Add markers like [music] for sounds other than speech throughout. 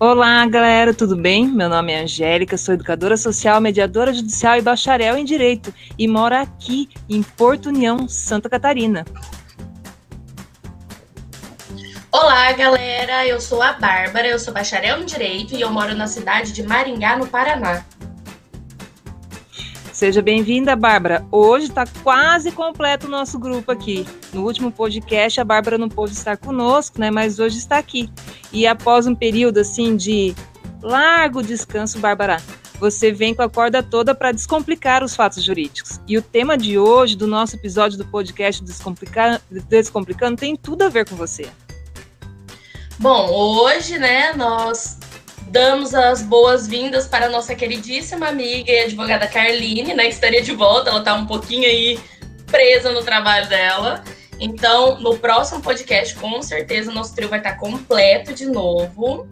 Olá, galera, tudo bem? Meu nome é Angélica, sou educadora social, mediadora judicial e bacharel em Direito e moro aqui em Porto União, Santa Catarina. Olá, galera, eu sou a Bárbara, eu sou bacharel em Direito e eu moro na cidade de Maringá, no Paraná. Seja bem-vinda, Bárbara. Hoje está quase completo o nosso grupo aqui. No último podcast, a Bárbara não pôde estar conosco, né? Mas hoje está aqui. E após um período assim de largo descanso, Bárbara, você vem com a corda toda para descomplicar os fatos jurídicos. E o tema de hoje, do nosso episódio do podcast Descomplicar, Descomplicando, tem tudo a ver com você. Bom, hoje, né, nós damos as boas-vindas para a nossa queridíssima amiga e advogada Carline, né, que estaria de volta, ela está um pouquinho aí presa no trabalho dela. Então, no próximo podcast, com certeza, nosso trio vai estar completo de novo.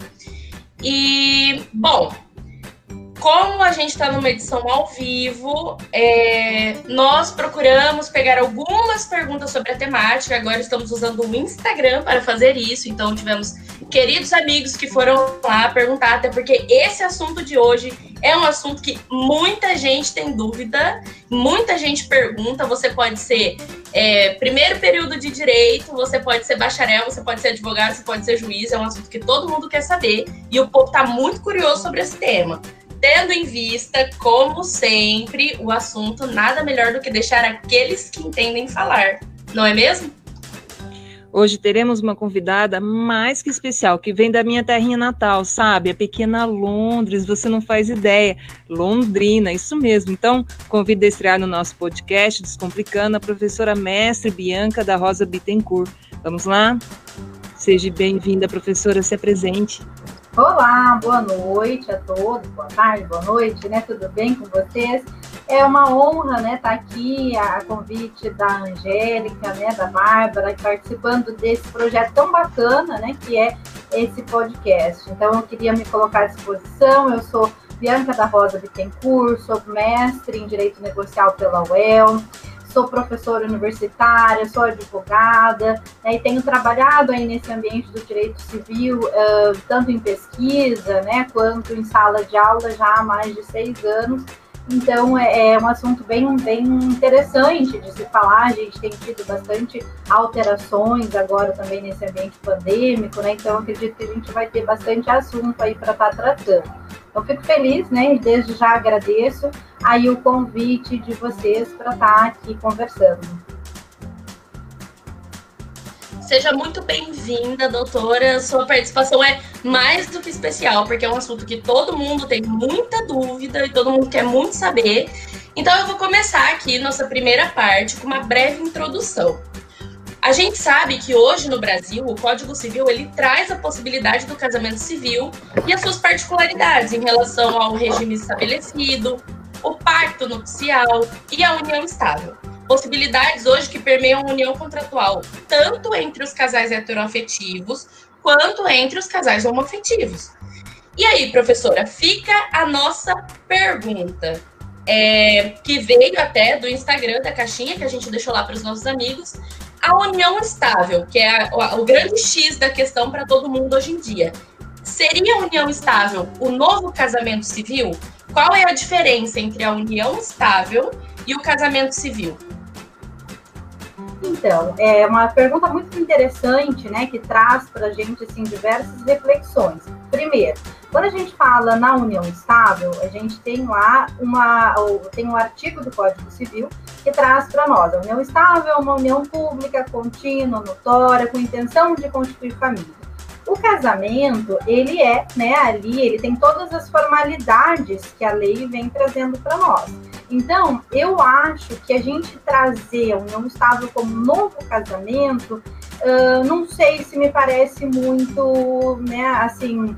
E, bom, como a gente está numa edição ao vivo, é, nós procuramos pegar algumas perguntas sobre a temática. Agora estamos usando o Instagram para fazer isso. Então, tivemos queridos amigos que foram lá perguntar, até porque esse assunto de hoje é um assunto que muita gente tem dúvida, muita gente pergunta. Você pode ser é, primeiro período de direito, você pode ser bacharel, você pode ser advogado, você pode ser juiz. É um assunto que todo mundo quer saber e o povo está muito curioso sobre esse tema tendo em vista, como sempre, o assunto nada melhor do que deixar aqueles que entendem falar, não é mesmo? Hoje teremos uma convidada mais que especial, que vem da minha terrinha natal, sabe? A pequena Londres, você não faz ideia. Londrina, isso mesmo. Então, convido a estrear no nosso podcast Descomplicando a professora mestre Bianca da Rosa Bittencourt. Vamos lá? Seja bem-vinda, professora, se apresente. Olá, boa noite a todos, boa tarde, boa noite, né? Tudo bem com vocês? É uma honra, né, estar tá aqui a convite da Angélica, né, da Bárbara, participando desse projeto tão bacana, né, que é esse podcast. Então, eu queria me colocar à disposição. Eu sou Bianca da Rosa Bittencourt, sou mestre em Direito Negocial pela UEL sou professora universitária, sou advogada, né, e tenho trabalhado aí nesse ambiente do direito civil, uh, tanto em pesquisa, né, quanto em sala de aula já há mais de seis anos. Então é, é um assunto bem, bem interessante de se falar. A gente tem tido bastante alterações agora também nesse ambiente pandêmico, né? Então acredito que a gente vai ter bastante assunto aí para estar tá tratando. Eu fico feliz, né? E desde já agradeço aí o convite de vocês para estar tá aqui conversando. Seja muito bem-vinda, doutora. Sua participação é mais do que especial, porque é um assunto que todo mundo tem muita dúvida e todo mundo quer muito saber. Então, eu vou começar aqui nossa primeira parte com uma breve introdução. A gente sabe que hoje no Brasil o Código Civil ele traz a possibilidade do casamento civil e as suas particularidades em relação ao regime estabelecido, o pacto nupcial e a união estável. Possibilidades hoje que permeiam a união contratual tanto entre os casais heteroafetivos quanto entre os casais homoafetivos. E aí, professora, fica a nossa pergunta, é, que veio até do Instagram da caixinha que a gente deixou lá para os nossos amigos, a união estável, que é a, o grande X da questão para todo mundo hoje em dia. Seria a união estável o novo casamento civil? Qual é a diferença entre a união estável e o casamento civil? Então, é uma pergunta muito interessante, né, que traz para a gente assim diversas reflexões. Primeiro, quando a gente fala na união estável, a gente tem lá uma, tem um artigo do Código Civil que traz para nós a união estável é uma união pública, contínua, notória, com intenção de constituir família. O casamento, ele é, né, ali, ele tem todas as formalidades que a lei vem trazendo para nós. Então, eu acho que a gente trazer a união estável como novo casamento, uh, não sei se me parece muito, né, assim,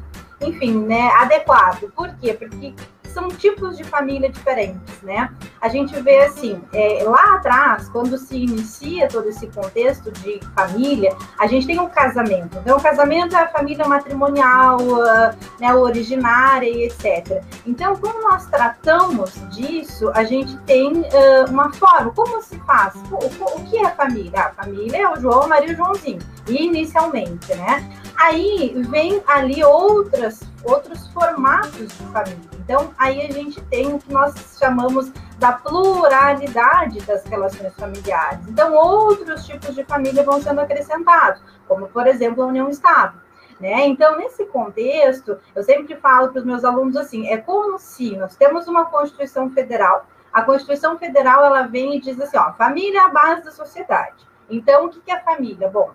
enfim, né, adequado. Por quê? Porque são tipos de família diferentes, né? A gente vê assim, é, lá atrás, quando se inicia todo esse contexto de família, a gente tem um casamento. Então, o casamento é a família matrimonial, uh, né, originária e etc. Então, quando nós tratamos disso, a gente tem uh, uma forma. Como se faz? O, o, o que é família? A família é o João, Maria e o Joãozinho, inicialmente, né? Aí vem ali outras outros formatos de família. Então, aí a gente tem o que nós chamamos da pluralidade das relações familiares. Então, outros tipos de família vão sendo acrescentados, como, por exemplo, a união estável. Né? Então, nesse contexto, eu sempre falo para os meus alunos assim: é como se nós temos uma Constituição Federal. A Constituição Federal ela vem e diz assim: ó, família é a base da sociedade. Então, o que é família? Bom,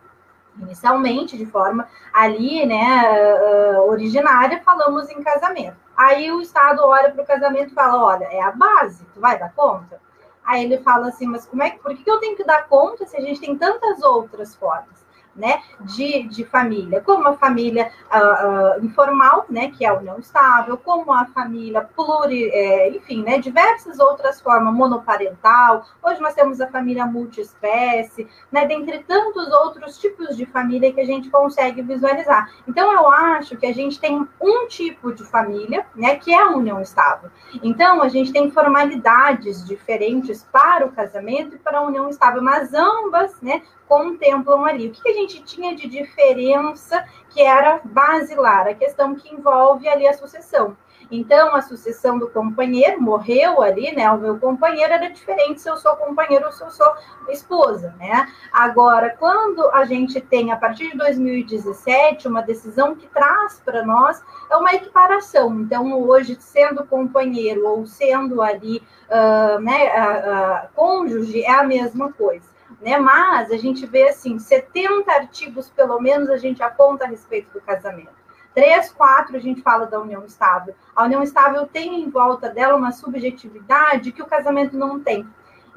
inicialmente, de forma ali, né, uh, originária, falamos em casamento. Aí o Estado olha para o casamento e fala: olha, é a base, tu vai dar conta? Aí ele fala assim: mas como é que, por que eu tenho que dar conta se a gente tem tantas outras formas? Né, de, de família, como a família uh, uh, informal, né, que é a união estável, como a família pluri, é, enfim, né, diversas outras formas, monoparental, hoje nós temos a família multiespécie, né, dentre tantos outros tipos de família que a gente consegue visualizar. Então, eu acho que a gente tem um tipo de família, né, que é a união estável. Então, a gente tem formalidades diferentes para o casamento e para a união estável, mas ambas, né, contemplam ali. O que a gente tinha de diferença que era basilar? A questão que envolve ali a sucessão. Então, a sucessão do companheiro morreu ali, né? O meu companheiro era diferente se eu sou companheiro ou se eu sou esposa, né? Agora, quando a gente tem, a partir de 2017, uma decisão que traz para nós é uma equiparação. Então, hoje, sendo companheiro ou sendo ali, uh, né, uh, uh, cônjuge, é a mesma coisa né? Mas a gente vê assim, 70 artigos pelo menos a gente aponta a respeito do casamento. Três, quatro a gente fala da união estável. A união estável tem em volta dela uma subjetividade que o casamento não tem.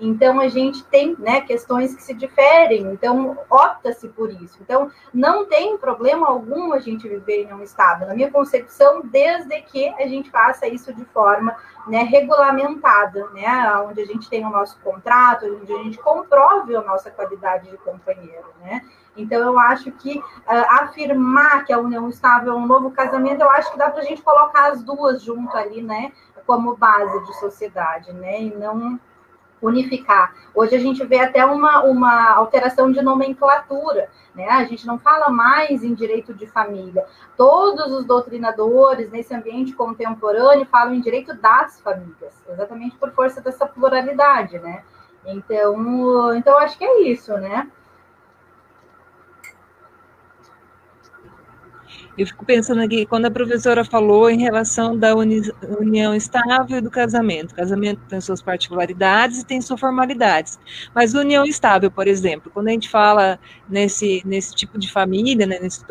Então, a gente tem né, questões que se diferem, então, opta-se por isso. Então, não tem problema algum a gente viver em um estado, na minha concepção, desde que a gente faça isso de forma né, regulamentada, né, onde a gente tem o nosso contrato, onde a gente comprove a nossa qualidade de companheiro, né. Então, eu acho que uh, afirmar que a união estável é um novo casamento, eu acho que dá para a gente colocar as duas junto ali, né, como base de sociedade, né, e não unificar. Hoje a gente vê até uma, uma alteração de nomenclatura, né? A gente não fala mais em direito de família. Todos os doutrinadores nesse ambiente contemporâneo falam em direito das famílias, exatamente por força dessa pluralidade, né? Então, então acho que é isso, né? Eu fico pensando aqui, quando a professora falou em relação da uni, união estável e do casamento. O casamento tem suas particularidades e tem suas formalidades. Mas união estável, por exemplo, quando a gente fala nesse, nesse tipo de família, né, nesse,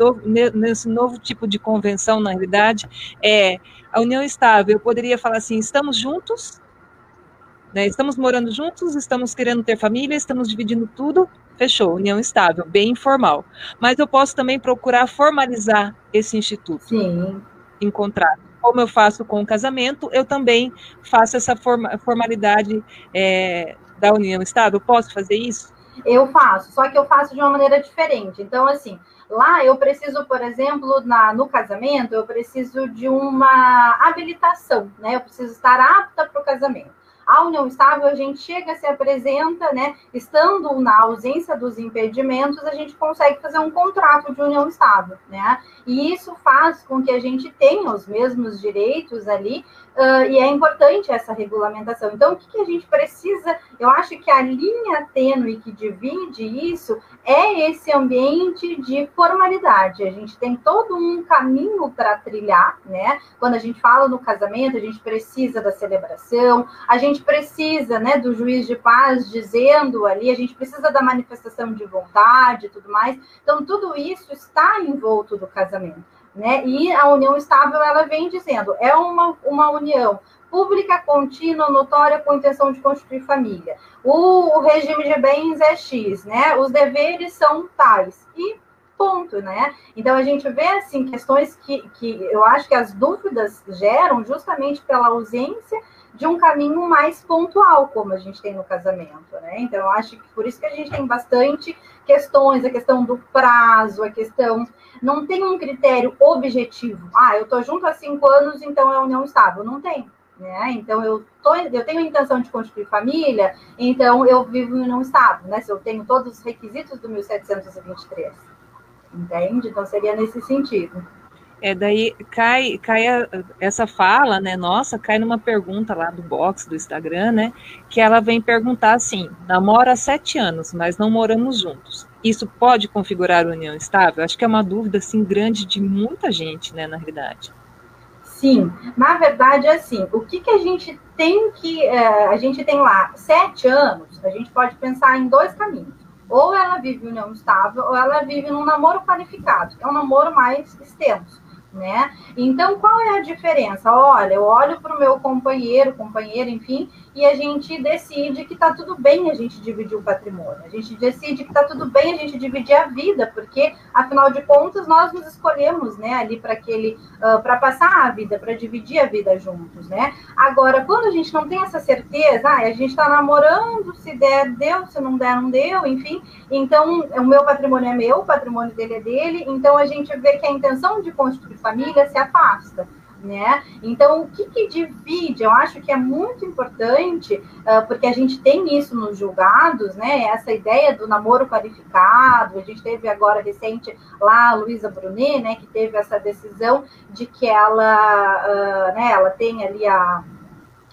nesse novo tipo de convenção, na realidade, é a união estável, eu poderia falar assim, estamos juntos, né, estamos morando juntos, estamos querendo ter família, estamos dividindo tudo, fechou, união estável, bem informal. Mas eu posso também procurar formalizar esse instituto Sim. em contrato. Como eu faço com o casamento, eu também faço essa forma, formalidade é, da união estável. Posso fazer isso? Eu faço, só que eu faço de uma maneira diferente. Então, assim, lá eu preciso, por exemplo, na, no casamento, eu preciso de uma habilitação, né? Eu preciso estar apta para o casamento. A união estável, a gente chega, se apresenta, né? Estando na ausência dos impedimentos, a gente consegue fazer um contrato de união estável, né? E isso faz com que a gente tenha os mesmos direitos ali, uh, e é importante essa regulamentação. Então, o que, que a gente precisa? Eu acho que a linha tênue que divide isso é esse ambiente de formalidade. A gente tem todo um caminho para trilhar, né? Quando a gente fala no casamento, a gente precisa da celebração, a gente precisa, né, do juiz de paz dizendo ali, a gente precisa da manifestação de vontade e tudo mais. Então, tudo isso está envolto do casamento. Né? E a união estável, ela vem dizendo, é uma, uma união pública, contínua, notória, com intenção de constituir família. O, o, regime de bens é X, né? Os deveres são tais. E ponto, né? Então a gente vê assim questões que, que eu acho que as dúvidas geram justamente pela ausência de um caminho mais pontual, como a gente tem no casamento, né? Então, acho que por isso que a gente tem bastante questões, a questão do prazo, a questão. Não tem um critério objetivo. Ah, eu tô junto há cinco anos, então é união estável. Não tem. Né? Então, eu, tô, eu tenho a intenção de construir família, então eu vivo em união estável, né? Se eu tenho todos os requisitos do 1723. Entende? Então, seria nesse sentido. É, daí cai, cai a, essa fala, né? Nossa, cai numa pergunta lá do box do Instagram, né? Que ela vem perguntar assim: namora há sete anos, mas não moramos juntos. Isso pode configurar união estável? Acho que é uma dúvida assim grande de muita gente, né? Na realidade. Sim, na verdade é assim. O que, que a gente tem que é, a gente tem lá sete anos? A gente pode pensar em dois caminhos. Ou ela vive união estável, ou ela vive num namoro qualificado, que é um namoro mais extenso né? Então, qual é a diferença? Olha, eu olho para o meu companheiro, companheira, enfim, e a gente decide que está tudo bem a gente dividir o patrimônio. A gente decide que está tudo bem a gente dividir a vida, porque, afinal de contas, nós nos escolhemos, né, ali para aquele, uh, para passar a vida, para dividir a vida juntos, né? Agora, quando a gente não tem essa certeza, ah, a gente está namorando, se der, deu, se não der, não deu, enfim, então o meu patrimônio é meu, o patrimônio dele é dele, então a gente vê que a intenção de construir família se afasta né? Então, o que, que divide? Eu acho que é muito importante, uh, porque a gente tem isso nos julgados, né? Essa ideia do namoro qualificado. A gente teve agora recente lá a Luísa Brunet, né? Que teve essa decisão de que ela, uh, né? Ela tem ali a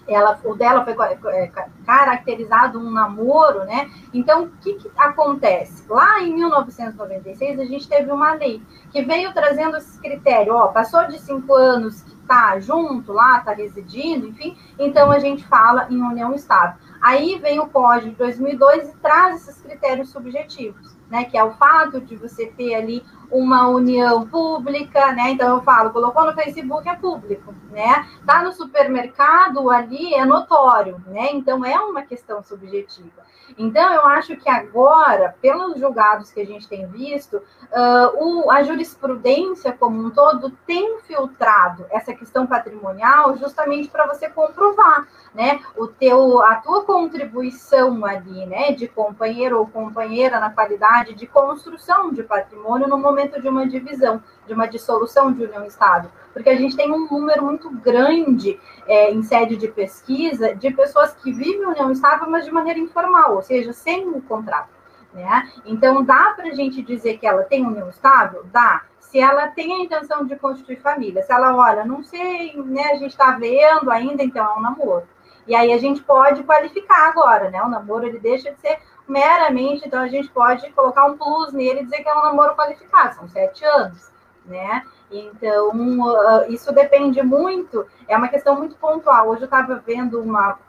ela, o dela foi é, caracterizado um namoro, né? Então, o que, que, acontece? Lá em 1996, a gente teve uma lei que veio trazendo esse critério, ó, passou de cinco anos está junto lá, está residindo, enfim, então a gente fala em união estável. Aí vem o Código de 2002 e traz esses critérios subjetivos, né, que é o fato de você ter ali uma união pública, né? Então eu falo, colocou no Facebook é público, né? Tá no supermercado ali é notório, né? Então é uma questão subjetiva. Então eu acho que agora, pelos julgados que a gente tem visto, uh, o, a jurisprudência como um todo tem filtrado essa questão patrimonial justamente para você comprovar, né? O teu, a tua contribuição ali, né? De companheiro ou companheira na qualidade de construção de patrimônio no momento de uma divisão, de uma dissolução de união estável, porque a gente tem um número muito grande é, em sede de pesquisa de pessoas que vivem união estável, mas de maneira informal, ou seja, sem o contrato. Né? Então, dá para a gente dizer que ela tem união estável? Dá. Se ela tem a intenção de constituir família, se ela, olha, não sei, né, a gente está vendo ainda, então é um namoro. E aí a gente pode qualificar agora, né? O namoro ele deixa de ser meramente, então a gente pode colocar um plus nele e dizer que é um namoro qualificado, são sete anos, né? Então, uh, isso depende muito, é uma questão muito pontual. Hoje eu estava vendo uma,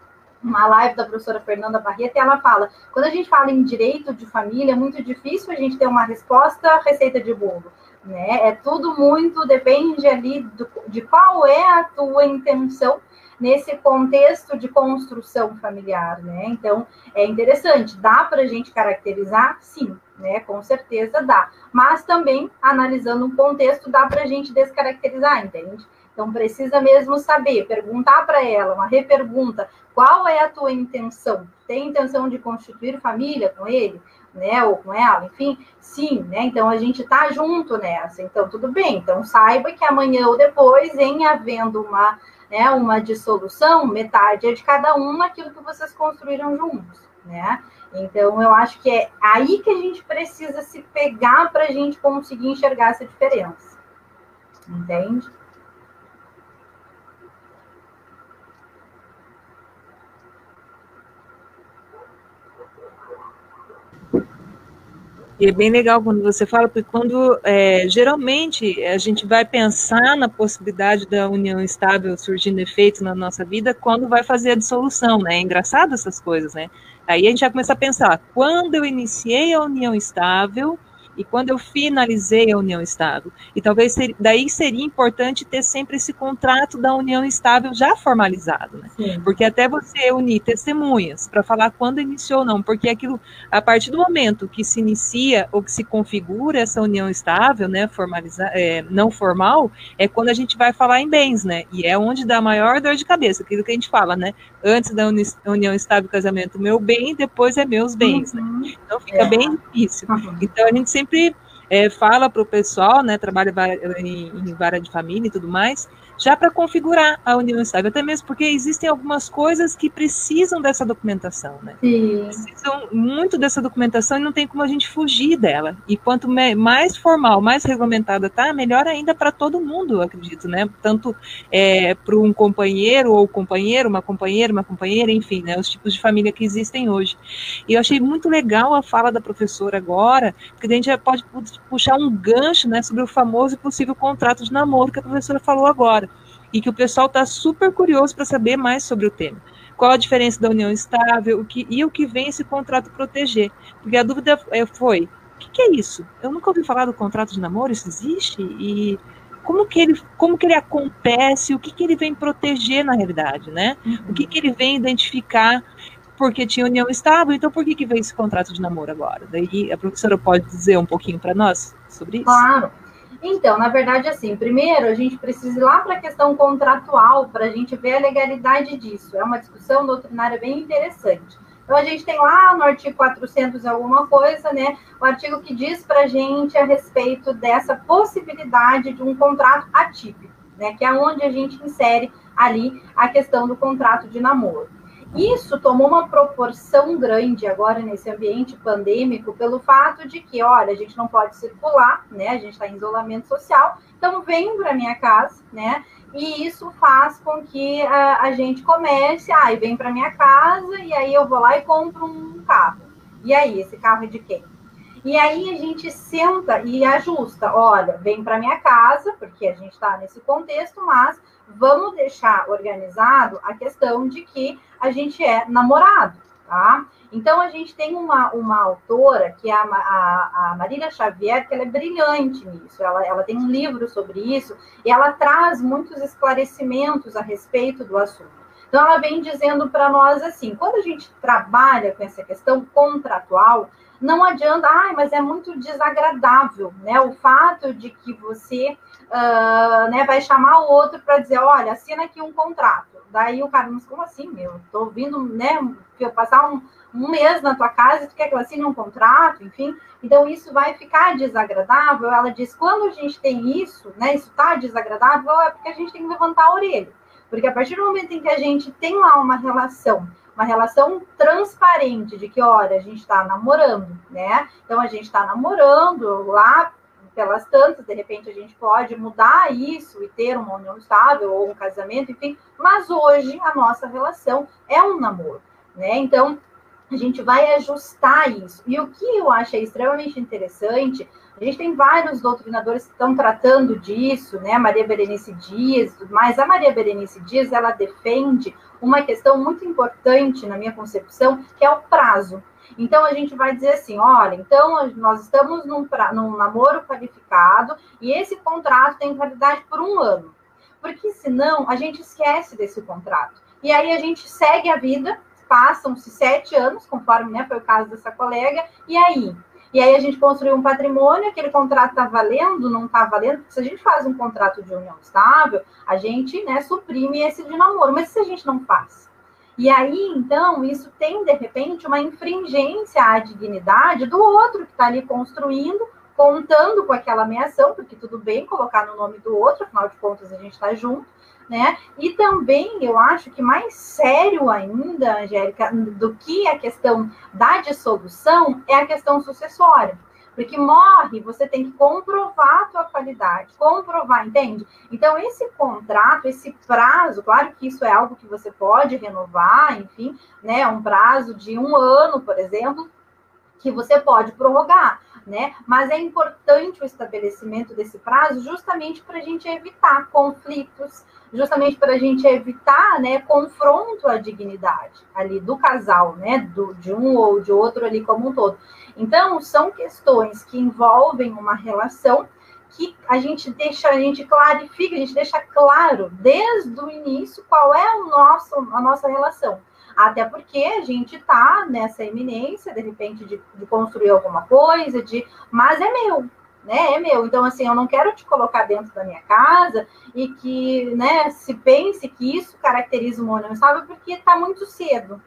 uma live da professora Fernanda Barreto e ela fala: quando a gente fala em direito de família, é muito difícil a gente ter uma resposta receita de bolo. Né? É tudo muito, depende ali do, de qual é a tua intenção nesse contexto de construção familiar, né? Então, é interessante, dá para a gente caracterizar? Sim, né? Com certeza dá. Mas também, analisando um contexto, dá para a gente descaracterizar, entende? Então, precisa mesmo saber, perguntar para ela, uma repergunta, qual é a tua intenção? Tem intenção de constituir família com ele? Né, ou com ela, enfim, sim, né? Então a gente tá junto nessa, então tudo bem. Então saiba que amanhã ou depois, em havendo uma né, uma dissolução, metade é de cada um naquilo que vocês construíram juntos, né? Então, eu acho que é aí que a gente precisa se pegar para a gente conseguir enxergar essa diferença. Entende? E é bem legal quando você fala, porque quando é, geralmente a gente vai pensar na possibilidade da união estável surgindo efeito na nossa vida quando vai fazer a dissolução, né? É engraçado essas coisas, né? Aí a gente vai começar a pensar, quando eu iniciei a união estável, e quando eu finalizei a união estável. E talvez ser, daí seria importante ter sempre esse contrato da união estável já formalizado, né? Sim. Porque até você unir testemunhas para falar quando iniciou ou não, porque aquilo, a partir do momento que se inicia ou que se configura essa união estável, né, formalizar, é, não formal, é quando a gente vai falar em bens, né? E é onde dá maior dor de cabeça, aquilo que a gente fala, né? Antes da uni união estável casamento, meu bem, depois é meus bens, né? uhum. né? Então fica é. bem difícil. Uhum. Então a gente sempre sempre é, fala para o pessoal, né, trabalha em, em vara de família e tudo mais, já para configurar a união estável, até mesmo porque existem algumas coisas que precisam dessa documentação, né? Sim. Precisam muito dessa documentação e não tem como a gente fugir dela. E quanto mais formal, mais regulamentada tá, melhor ainda para todo mundo, acredito, né? Tanto é, para um companheiro ou companheiro, uma companheira, uma companheira, enfim, né? Os tipos de família que existem hoje. E eu achei muito legal a fala da professora agora, porque a gente já pode puxar um gancho, né, sobre o famoso e possível contrato de namoro que a professora falou agora e que o pessoal está super curioso para saber mais sobre o tema. Qual a diferença da união estável o que, e o que vem esse contrato proteger? Porque a dúvida é, foi: o que, que é isso? Eu nunca ouvi falar do contrato de namoro, isso existe? E como que ele, como que ele acontece, o que, que ele vem proteger na realidade, né? Uhum. O que, que ele vem identificar porque tinha união estável, então por que, que vem esse contrato de namoro agora? Daí a professora pode dizer um pouquinho para nós sobre isso? Claro. Então, na verdade, assim, primeiro a gente precisa ir lá para a questão contratual para a gente ver a legalidade disso. É uma discussão doutrinária bem interessante. Então, a gente tem lá no artigo 400 alguma coisa, né? O artigo que diz para a gente a respeito dessa possibilidade de um contrato atípico, né? Que é onde a gente insere ali a questão do contrato de namoro. Isso tomou uma proporção grande agora nesse ambiente pandêmico, pelo fato de que, olha, a gente não pode circular, né? A gente está em isolamento social, então vem para minha casa, né? E isso faz com que a, a gente comece, ah, vem para minha casa e aí eu vou lá e compro um carro. E aí, esse carro é de quem? E aí a gente senta e ajusta. Olha, vem para minha casa, porque a gente está nesse contexto, mas vamos deixar organizado a questão de que a gente é namorado, tá? Então, a gente tem uma, uma autora, que é a, a, a Marília Xavier, que ela é brilhante nisso. Ela, ela tem um livro sobre isso e ela traz muitos esclarecimentos a respeito do assunto. Então, ela vem dizendo para nós assim: quando a gente trabalha com essa questão contratual, não adianta, ah, mas é muito desagradável, né? O fato de que você uh, né, vai chamar o outro para dizer, olha, assina aqui um contrato. Daí o cara, mas como assim, meu? Tô vindo, né, eu passar um, um mês na tua casa e tu quer que eu assine um contrato, enfim. Então, isso vai ficar desagradável. Ela diz, quando a gente tem isso, né, isso tá desagradável, é porque a gente tem que levantar a orelha. Porque a partir do momento em que a gente tem lá uma relação, uma relação transparente de que, olha, a gente está namorando, né? Então, a gente está namorando lá pelas tantas, de repente a gente pode mudar isso e ter uma união estável ou um casamento, enfim, mas hoje a nossa relação é um namoro, né? Então, a gente vai ajustar isso. E o que eu achei extremamente interessante, a gente tem vários doutrinadores que estão tratando disso, né? Maria Berenice Dias, mas a Maria Berenice Dias, ela defende uma questão muito importante na minha concepção, que é o prazo. Então a gente vai dizer assim: olha, então nós estamos num, pra, num namoro qualificado e esse contrato tem validade por um ano. Porque senão a gente esquece desse contrato. E aí a gente segue a vida, passam-se sete anos, conforme né, foi o caso dessa colega, e aí? E aí a gente construiu um patrimônio, aquele contrato está valendo, não está valendo, porque se a gente faz um contrato de união estável, a gente né, suprime esse de namoro. Mas se a gente não faz? E aí, então, isso tem, de repente, uma infringência à dignidade do outro que está ali construindo, contando com aquela ameação, porque tudo bem colocar no nome do outro, afinal de contas a gente está junto, né? E também eu acho que mais sério ainda, Angélica, do que a questão da dissolução é a questão sucessória. Porque morre, você tem que comprovar a tua qualidade, comprovar, entende? Então, esse contrato, esse prazo, claro que isso é algo que você pode renovar, enfim, né? Um prazo de um ano, por exemplo, que você pode prorrogar, né? Mas é importante o estabelecimento desse prazo justamente para a gente evitar conflitos, justamente para a gente evitar, né, confronto à dignidade ali do casal, né, do, de um ou de outro ali como um todo. Então, são questões que envolvem uma relação que a gente deixa, a gente clarifica, a gente deixa claro desde o início qual é o nosso, a nossa relação. Até porque a gente está nessa eminência, de repente, de, de, construir alguma coisa, de mas é meu, né? É meu. Então, assim, eu não quero te colocar dentro da minha casa e que, né, se pense que isso caracteriza uma união estável porque está muito cedo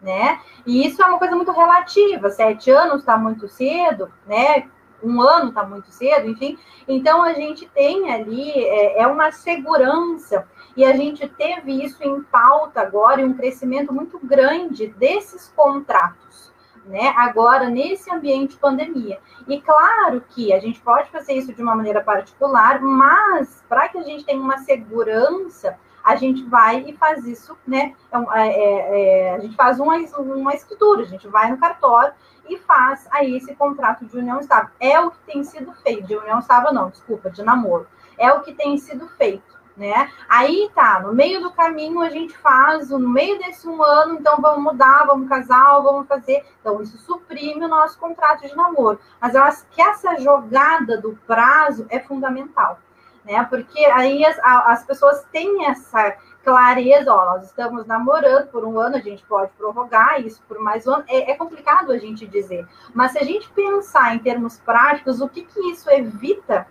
né? E isso é uma coisa muito relativa. Sete anos está muito cedo, né? um ano está muito cedo, enfim. Então a gente tem ali é, é uma segurança e a gente teve isso em pauta agora e um crescimento muito grande desses contratos né, agora nesse ambiente de pandemia. E claro que a gente pode fazer isso de uma maneira particular, mas para que a gente tenha uma segurança, a gente vai e faz isso, né? É, é, é, a gente faz uma, uma escritura, a gente vai no cartório e faz aí esse contrato de união estável. É o que tem sido feito, de união estável não, desculpa, de namoro. É o que tem sido feito né? Aí tá, no meio do caminho a gente faz, no meio desse um ano, então vamos mudar, vamos casar, vamos fazer. Então, isso suprime o nosso contrato de namoro. Mas eu acho que essa jogada do prazo é fundamental, né? Porque aí as, as pessoas têm essa clareza, ó, nós estamos namorando por um ano, a gente pode prorrogar isso por mais um ano, é, é, complicado a gente dizer. Mas se a gente pensar em termos práticos, o que, que isso evita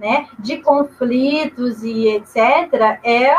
né, de conflitos e etc., é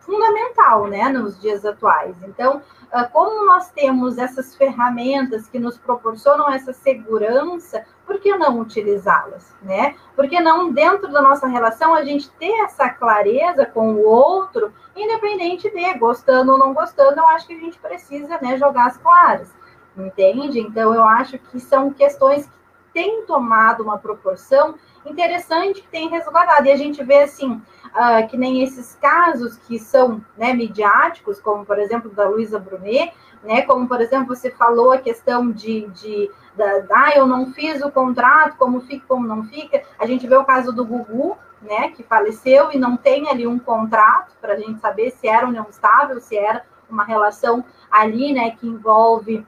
fundamental, né, nos dias atuais. Então, ah, como nós temos essas ferramentas que nos proporcionam essa segurança, por que não utilizá-las, né? Por que não, dentro da nossa relação, a gente ter essa clareza com o outro, independente de gostando ou não gostando, eu acho que a gente precisa, né, jogar as claras, entende? Então, eu acho que são questões que têm tomado uma proporção interessante que tem resguardado. E a gente vê assim, uh, que nem esses casos que são né, midiáticos, como por exemplo da Luísa Brunet, né, como por exemplo você falou a questão de, de da, ah, eu não fiz o contrato, como fica, como não fica. A gente vê o caso do Gugu, né, que faleceu e não tem ali um contrato para a gente saber se era união estável, se era uma relação ali, né, que envolve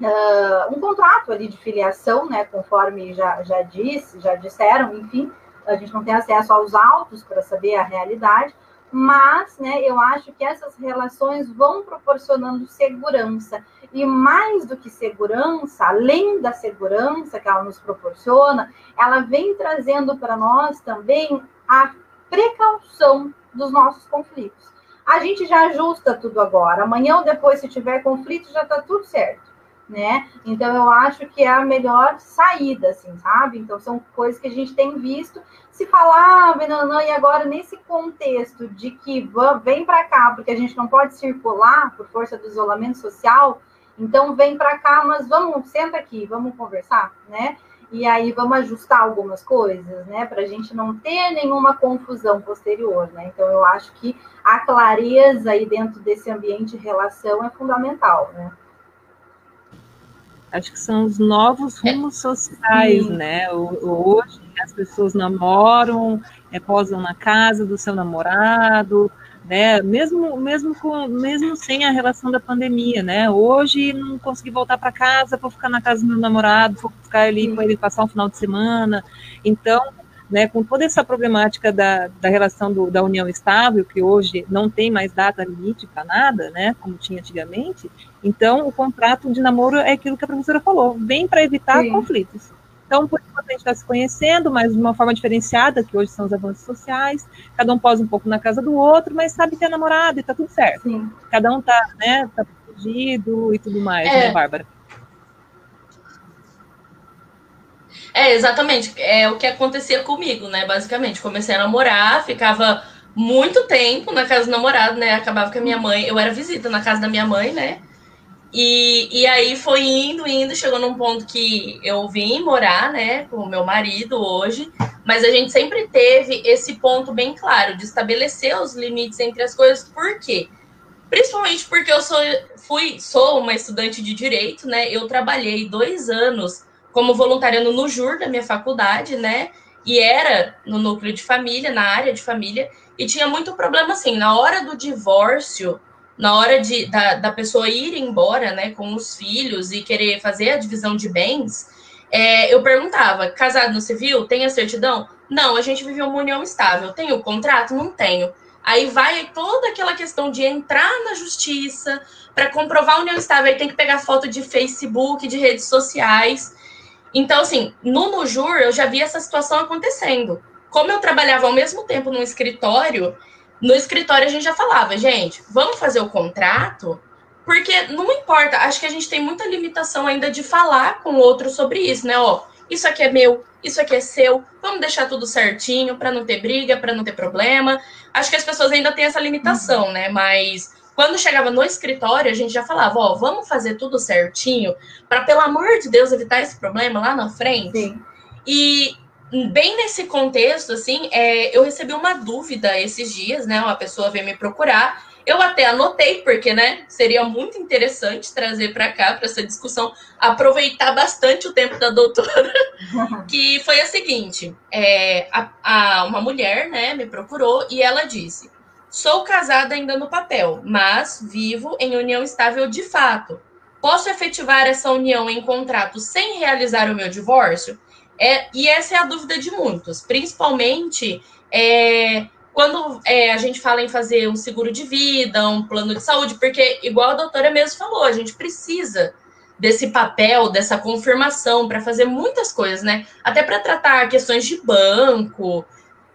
uh, um contrato ali de filiação, né, conforme já, já disse, já disseram, enfim, a gente não tem acesso aos autos para saber a realidade, mas, né, eu acho que essas relações vão proporcionando segurança, e mais do que segurança, além da segurança que ela nos proporciona, ela vem trazendo para nós também a precaução dos nossos conflitos. A gente já ajusta tudo agora, amanhã ou depois, se tiver conflito, já está tudo certo né? Então eu acho que é a melhor saída, assim, sabe? Então são coisas que a gente tem visto. Se falava, não, não, e agora nesse contexto de que vem para cá, porque a gente não pode circular por força do isolamento social, então vem para cá, mas vamos, senta aqui, vamos conversar, né? E aí vamos ajustar algumas coisas, né? Para a gente não ter nenhuma confusão posterior, né? Então eu acho que a clareza aí dentro desse ambiente de relação é fundamental, né? Acho que são os novos rumos sociais, Sim. né? Hoje as pessoas namoram, é, posam na casa do seu namorado, né? Mesmo, mesmo, com, mesmo sem a relação da pandemia, né? Hoje não consegui voltar para casa, vou ficar na casa do meu namorado, vou ficar ali Sim. com ele passar um final de semana. Então, né, com toda essa problemática da, da relação do, da união estável, que hoje não tem mais data limite para nada, né, como tinha antigamente, então o contrato de namoro é aquilo que a professora falou, vem para evitar Sim. conflitos. Então, por enquanto, a gente está se conhecendo, mas de uma forma diferenciada, que hoje são os avanços sociais, cada um posa um pouco na casa do outro, mas sabe que é namorado e está tudo certo. Sim. Cada um está né, tá protegido e tudo mais, é. né, Bárbara? É, exatamente. É o que acontecia comigo, né? Basicamente. Comecei a namorar, ficava muito tempo na casa do namorado, né? Acabava que a minha mãe. Eu era visita na casa da minha mãe, né? E, e aí foi indo, indo, chegou num ponto que eu vim morar, né, com o meu marido hoje, mas a gente sempre teve esse ponto bem claro de estabelecer os limites entre as coisas, por quê? Principalmente porque eu sou, fui, sou uma estudante de direito, né? Eu trabalhei dois anos como voluntariando no JUR da minha faculdade, né? E era no núcleo de família, na área de família, e tinha muito problema assim, na hora do divórcio, na hora de, da, da pessoa ir embora, né, com os filhos e querer fazer a divisão de bens, é, eu perguntava: casado no civil? Tem a certidão? Não, a gente viveu uma união estável. Tem o contrato? Não tenho. Aí vai toda aquela questão de entrar na justiça para comprovar a união estável. Aí tem que pegar foto de Facebook, de redes sociais. Então, assim, no Nujur eu já vi essa situação acontecendo. Como eu trabalhava ao mesmo tempo no escritório, no escritório a gente já falava, gente, vamos fazer o contrato, porque não importa, acho que a gente tem muita limitação ainda de falar com o outro sobre isso, né? Ó, isso aqui é meu, isso aqui é seu, vamos deixar tudo certinho para não ter briga, para não ter problema. Acho que as pessoas ainda têm essa limitação, né? Mas quando chegava no escritório, a gente já falava, ó, vamos fazer tudo certinho para pelo amor de Deus evitar esse problema lá na frente. Sim. E bem nesse contexto, assim, é, eu recebi uma dúvida esses dias, né? Uma pessoa veio me procurar. Eu até anotei, porque, né, seria muito interessante trazer para cá, para essa discussão, aproveitar bastante o tempo da doutora, [laughs] que foi a seguinte: é, a, a, uma mulher, né, me procurou e ela disse: Sou casada ainda no papel, mas vivo em união estável de fato. Posso efetivar essa união em contrato sem realizar o meu divórcio? É, e essa é a dúvida de muitos, principalmente é, quando é, a gente fala em fazer um seguro de vida, um plano de saúde, porque, igual a doutora mesmo falou, a gente precisa desse papel, dessa confirmação para fazer muitas coisas, né? Até para tratar questões de banco,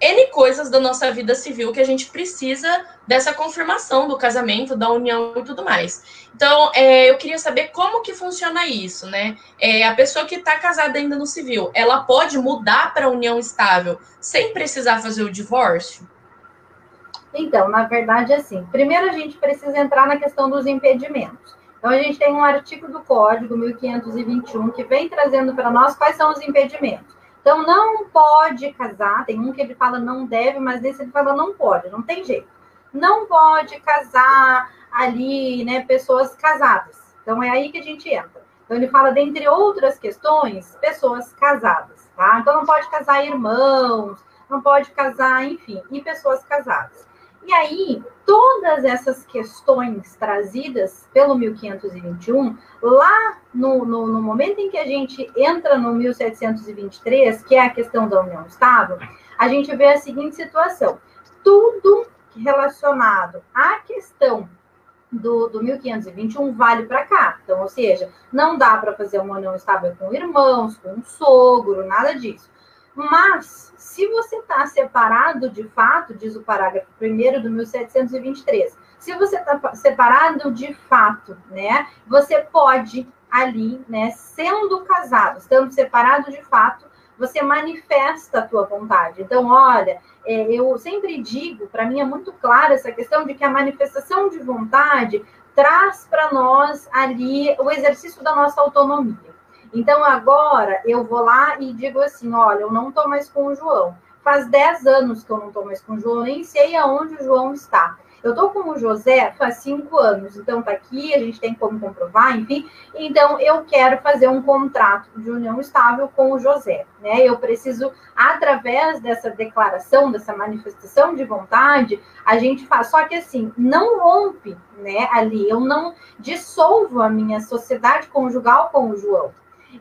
N coisas da nossa vida civil que a gente precisa dessa confirmação do casamento, da união e tudo mais. Então, é, eu queria saber como que funciona isso, né? É, a pessoa que está casada ainda no civil, ela pode mudar para união estável sem precisar fazer o divórcio? Então, na verdade, assim, primeiro a gente precisa entrar na questão dos impedimentos. Então, a gente tem um artigo do Código 1521 que vem trazendo para nós quais são os impedimentos. Então, não pode casar. Tem um que ele fala não deve, mas nesse ele fala não pode, não tem jeito. Não pode casar ali, né, pessoas casadas. Então, é aí que a gente entra. Então, ele fala, dentre outras questões, pessoas casadas, tá? Então, não pode casar irmãos, não pode casar, enfim, e pessoas casadas. E aí, todas essas questões trazidas pelo 1521, lá no, no, no, momento em que a gente entra no 1723, que é a questão da união estável, a gente vê a seguinte situação: tudo relacionado à questão do, do 1521 vale para cá. Então, ou seja, não dá para fazer uma união estável com irmãos, com um sogro, nada disso. Mas, se você está separado de fato, diz o parágrafo 1 do 1723, se você está separado de fato, né, você pode ali, né, sendo casado, estando separado de fato, você manifesta a tua vontade. Então, olha, é, eu sempre digo, para mim é muito clara essa questão de que a manifestação de vontade traz para nós ali o exercício da nossa autonomia. Então, agora eu vou lá e digo assim: olha, eu não estou mais com o João. Faz 10 anos que eu não estou mais com o João, nem sei aonde o João está. Eu estou com o José faz cinco anos, então está aqui, a gente tem como comprovar, enfim. Então, eu quero fazer um contrato de união estável com o José, né? Eu preciso, através dessa declaração, dessa manifestação de vontade, a gente faz. Só que assim, não rompe, né? Ali, eu não dissolvo a minha sociedade conjugal com o João.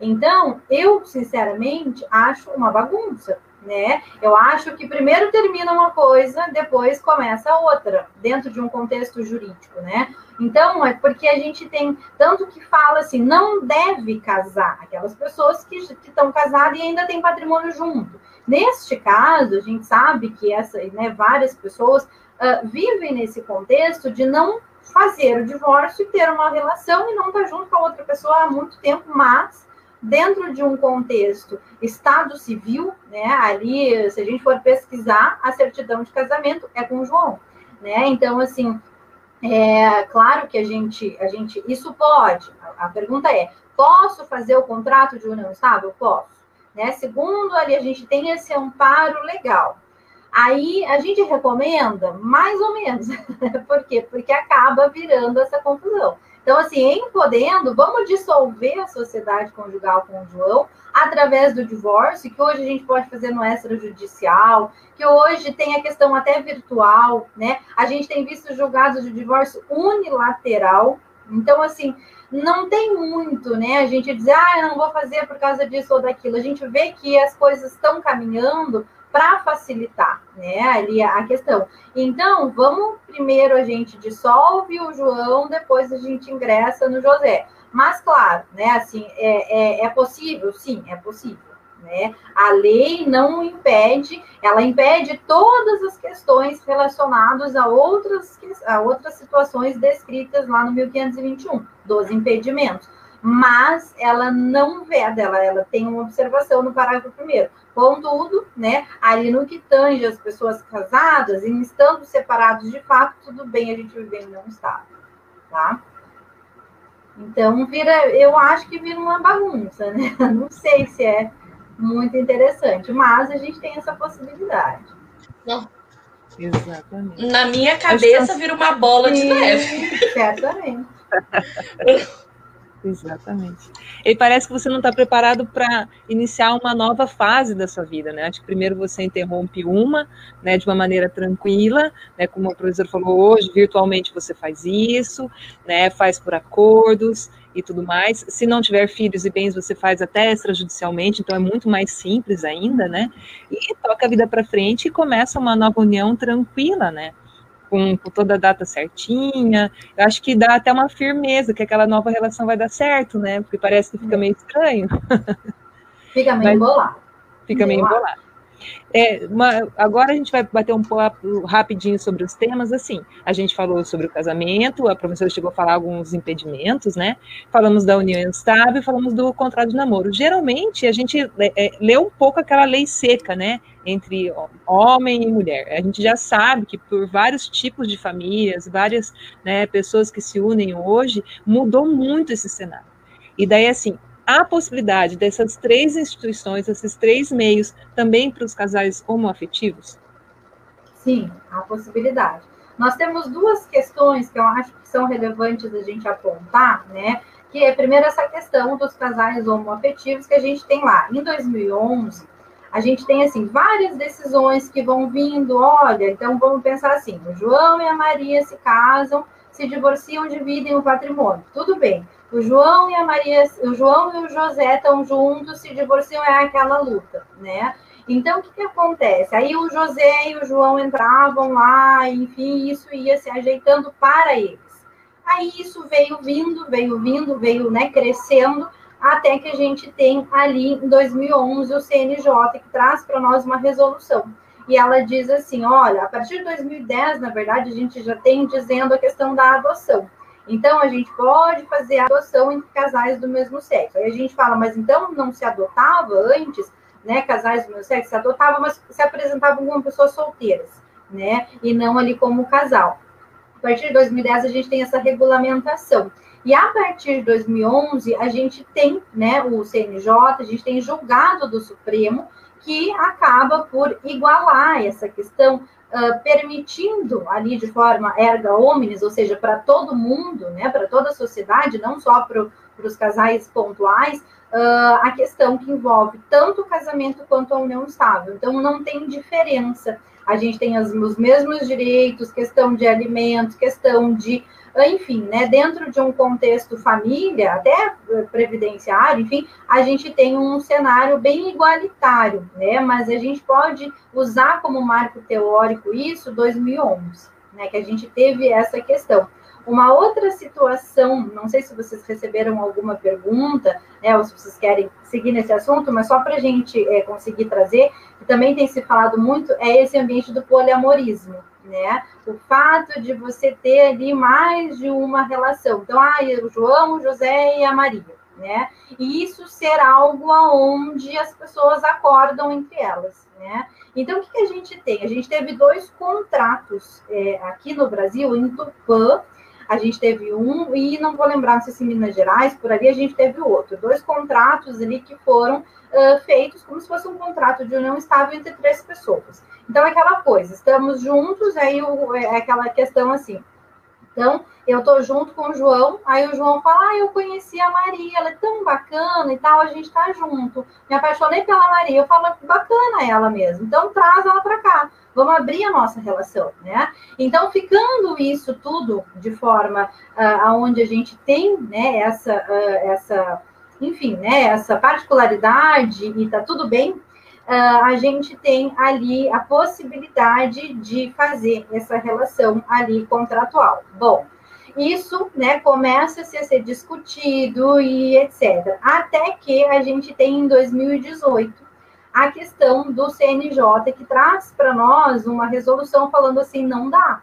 Então, eu, sinceramente, acho uma bagunça, né? Eu acho que primeiro termina uma coisa, depois começa outra, dentro de um contexto jurídico, né? Então, é porque a gente tem tanto que fala assim, não deve casar aquelas pessoas que, estão casadas e ainda têm patrimônio junto. Neste caso, a gente sabe que essa, né, várias pessoas uh, vivem nesse contexto de não fazer o divórcio e ter uma relação e não estar tá junto com a outra pessoa há muito tempo, mas dentro de um contexto Estado civil, né? Ali, se a gente for pesquisar, a certidão de casamento é com João, né? Então, assim, é claro que a gente, a gente, isso pode. A, a pergunta é: posso fazer o contrato de união estável? Posso. Né? Segundo, ali a gente tem esse amparo legal. Aí a gente recomenda mais ou menos. [laughs] Por quê? Porque acaba virando essa confusão. Então, assim, em podendo, vamos dissolver a sociedade conjugal com o João através do divórcio, que hoje a gente pode fazer no extrajudicial, que hoje tem a questão até virtual, né? A gente tem visto julgados de divórcio unilateral. Então, assim, não tem muito, né? A gente dizer, ah, eu não vou fazer por causa disso ou daquilo. A gente vê que as coisas estão caminhando para facilitar, né, ali a questão. Então, vamos primeiro a gente dissolve o João, depois a gente ingressa no José. Mas, claro, né, assim, é, é, é possível? Sim, é possível. Né? A lei não impede, ela impede todas as questões relacionadas a outras, a outras situações descritas lá no 1521, dos impedimentos. mas ela não veda, ela, ela tem uma observação no parágrafo primeiro. Contudo, né, ali no que tange as pessoas casadas, e estando separados de fato, tudo bem a gente viver em um estado, tá? Então, vira, eu acho que vira uma bagunça, né? [laughs] Não sei se é muito interessante, mas a gente tem essa possibilidade. Não. Exatamente. Na minha cabeça vira uma bola de neve. Certamente. [laughs] Exatamente. E parece que você não está preparado para iniciar uma nova fase da sua vida, né? Acho que primeiro você interrompe uma, né, de uma maneira tranquila, né, como o professor falou hoje, virtualmente você faz isso, né, faz por acordos e tudo mais. Se não tiver filhos e bens, você faz até extrajudicialmente, então é muito mais simples ainda, né? E toca a vida para frente e começa uma nova união tranquila, né? Com, com, toda a data certinha. Eu acho que dá até uma firmeza que aquela nova relação vai dar certo, né? Porque parece que fica meio estranho. Fica meio embolado. Fica meio embolado. É, uma, agora a gente vai bater um pouco rapidinho sobre os temas, assim, a gente falou sobre o casamento, a professora chegou a falar alguns impedimentos, né, falamos da união estável, falamos do contrato de namoro. Geralmente, a gente é, é, lê um pouco aquela lei seca, né, entre homem e mulher. A gente já sabe que por vários tipos de famílias, várias né, pessoas que se unem hoje, mudou muito esse cenário. E daí, assim, há possibilidade dessas três instituições, esses três meios, também para os casais homoafetivos? Sim, há possibilidade. Nós temos duas questões que eu acho que são relevantes a gente apontar, né? Que é, primeiro, essa questão dos casais homoafetivos que a gente tem lá. Em 2011, a gente tem, assim, várias decisões que vão vindo. Olha, então vamos pensar assim: o João e a Maria se casam, se divorciam, dividem o patrimônio. Tudo bem. O João e a Maria, o João e o José estão juntos, se divorciam, é aquela luta, né? Então, o que, que acontece? Aí o José e o João entravam lá, enfim, isso ia se ajeitando para eles. Aí isso veio vindo, veio vindo, veio né, crescendo, até que a gente tem ali em 2011 o CNJ, que traz para nós uma resolução. E ela diz assim: olha, a partir de 2010, na verdade, a gente já tem dizendo a questão da adoção. Então, a gente pode fazer adoção entre casais do mesmo sexo. Aí a gente fala, mas então não se adotava antes, né? Casais do mesmo sexo se adotavam, mas se apresentavam como pessoas solteiras, né? E não ali como casal. A partir de 2010, a gente tem essa regulamentação. E a partir de 2011, a gente tem né, o CNJ, a gente tem julgado do Supremo, que acaba por igualar essa questão uh, permitindo ali de forma erga omnes, ou seja, para todo mundo, né, para toda a sociedade, não só para os casais pontuais, uh, a questão que envolve tanto o casamento quanto a união estável. Então, não tem diferença. A gente tem as, os mesmos direitos, questão de alimentos, questão de enfim, né, dentro de um contexto família, até previdenciário, enfim, a gente tem um cenário bem igualitário, né, mas a gente pode usar como marco teórico isso 2011, né, que a gente teve essa questão. Uma outra situação, não sei se vocês receberam alguma pergunta, né, ou se vocês querem seguir nesse assunto, mas só para a gente é, conseguir trazer, que também tem se falado muito, é esse ambiente do poliamorismo, né? O fato de você ter ali mais de uma relação. Então, ah, o João, o José e a Maria, né? E isso ser algo aonde as pessoas acordam entre elas, né? Então, o que, que a gente tem? A gente teve dois contratos é, aqui no Brasil, em Tupã, a gente teve um, e não vou lembrar, se em Minas Gerais, por ali a gente teve outro. Dois contratos ali que foram uh, feitos como se fosse um contrato de união estável entre três pessoas. Então, é aquela coisa, estamos juntos, aí o, é aquela questão assim. Então, eu tô junto com o João, aí o João fala, ah, eu conheci a Maria, ela é tão bacana e tal, a gente tá junto. Me apaixonei pela Maria, eu falo, bacana ela mesmo, então traz ela para cá, vamos abrir a nossa relação, né? Então, ficando isso tudo de forma uh, aonde a gente tem, né, essa, uh, essa, enfim, né, essa particularidade e tá tudo bem, a gente tem ali a possibilidade de fazer essa relação ali contratual. Bom, isso né, começa -se a ser discutido e etc. Até que a gente tem em 2018 a questão do CNJ, que traz para nós uma resolução falando assim: não dá.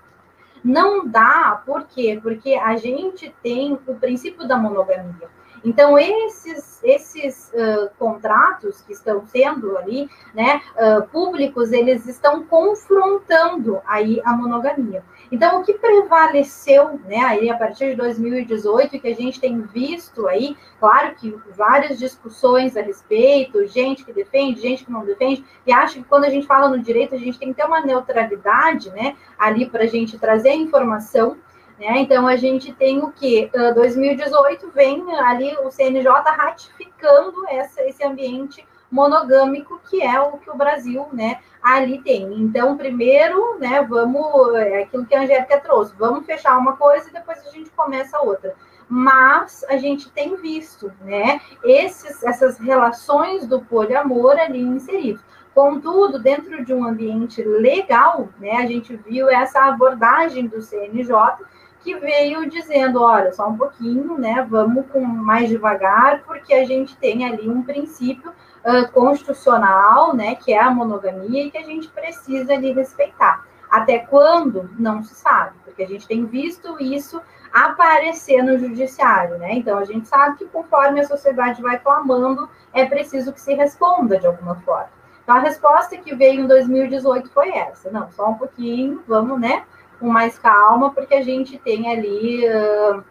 Não dá, por quê? Porque a gente tem o princípio da monogamia. Então, esses, esses uh, contratos que estão sendo ali, né, uh, públicos, eles estão confrontando aí a monogamia. Então, o que prevaleceu, né, aí a partir de 2018, que a gente tem visto aí, claro que várias discussões a respeito, gente que defende, gente que não defende, e acho que quando a gente fala no direito, a gente tem que ter uma neutralidade, né, ali para a gente trazer informação, né? Então, a gente tem o que? Uh, 2018 vem ali o CNJ ratificando essa, esse ambiente monogâmico que é o que o Brasil, né, ali tem. Então, primeiro, né, vamos, é aquilo que a Angélica trouxe, vamos fechar uma coisa e depois a gente começa outra. Mas a gente tem visto, né, esses, essas relações do poliamor ali inseridos. Contudo, dentro de um ambiente legal, né, a gente viu essa abordagem do CNJ que veio dizendo, olha, só um pouquinho, né, vamos com mais devagar, porque a gente tem ali um princípio uh, constitucional, né, que é a monogamia e que a gente precisa ali respeitar. Até quando? Não se sabe, porque a gente tem visto isso aparecer no judiciário, né? Então a gente sabe que conforme a sociedade vai clamando, é preciso que se responda de alguma forma. Então a resposta que veio em 2018 foi essa, não, só um pouquinho, vamos, né, com mais calma, porque a gente tem ali uh,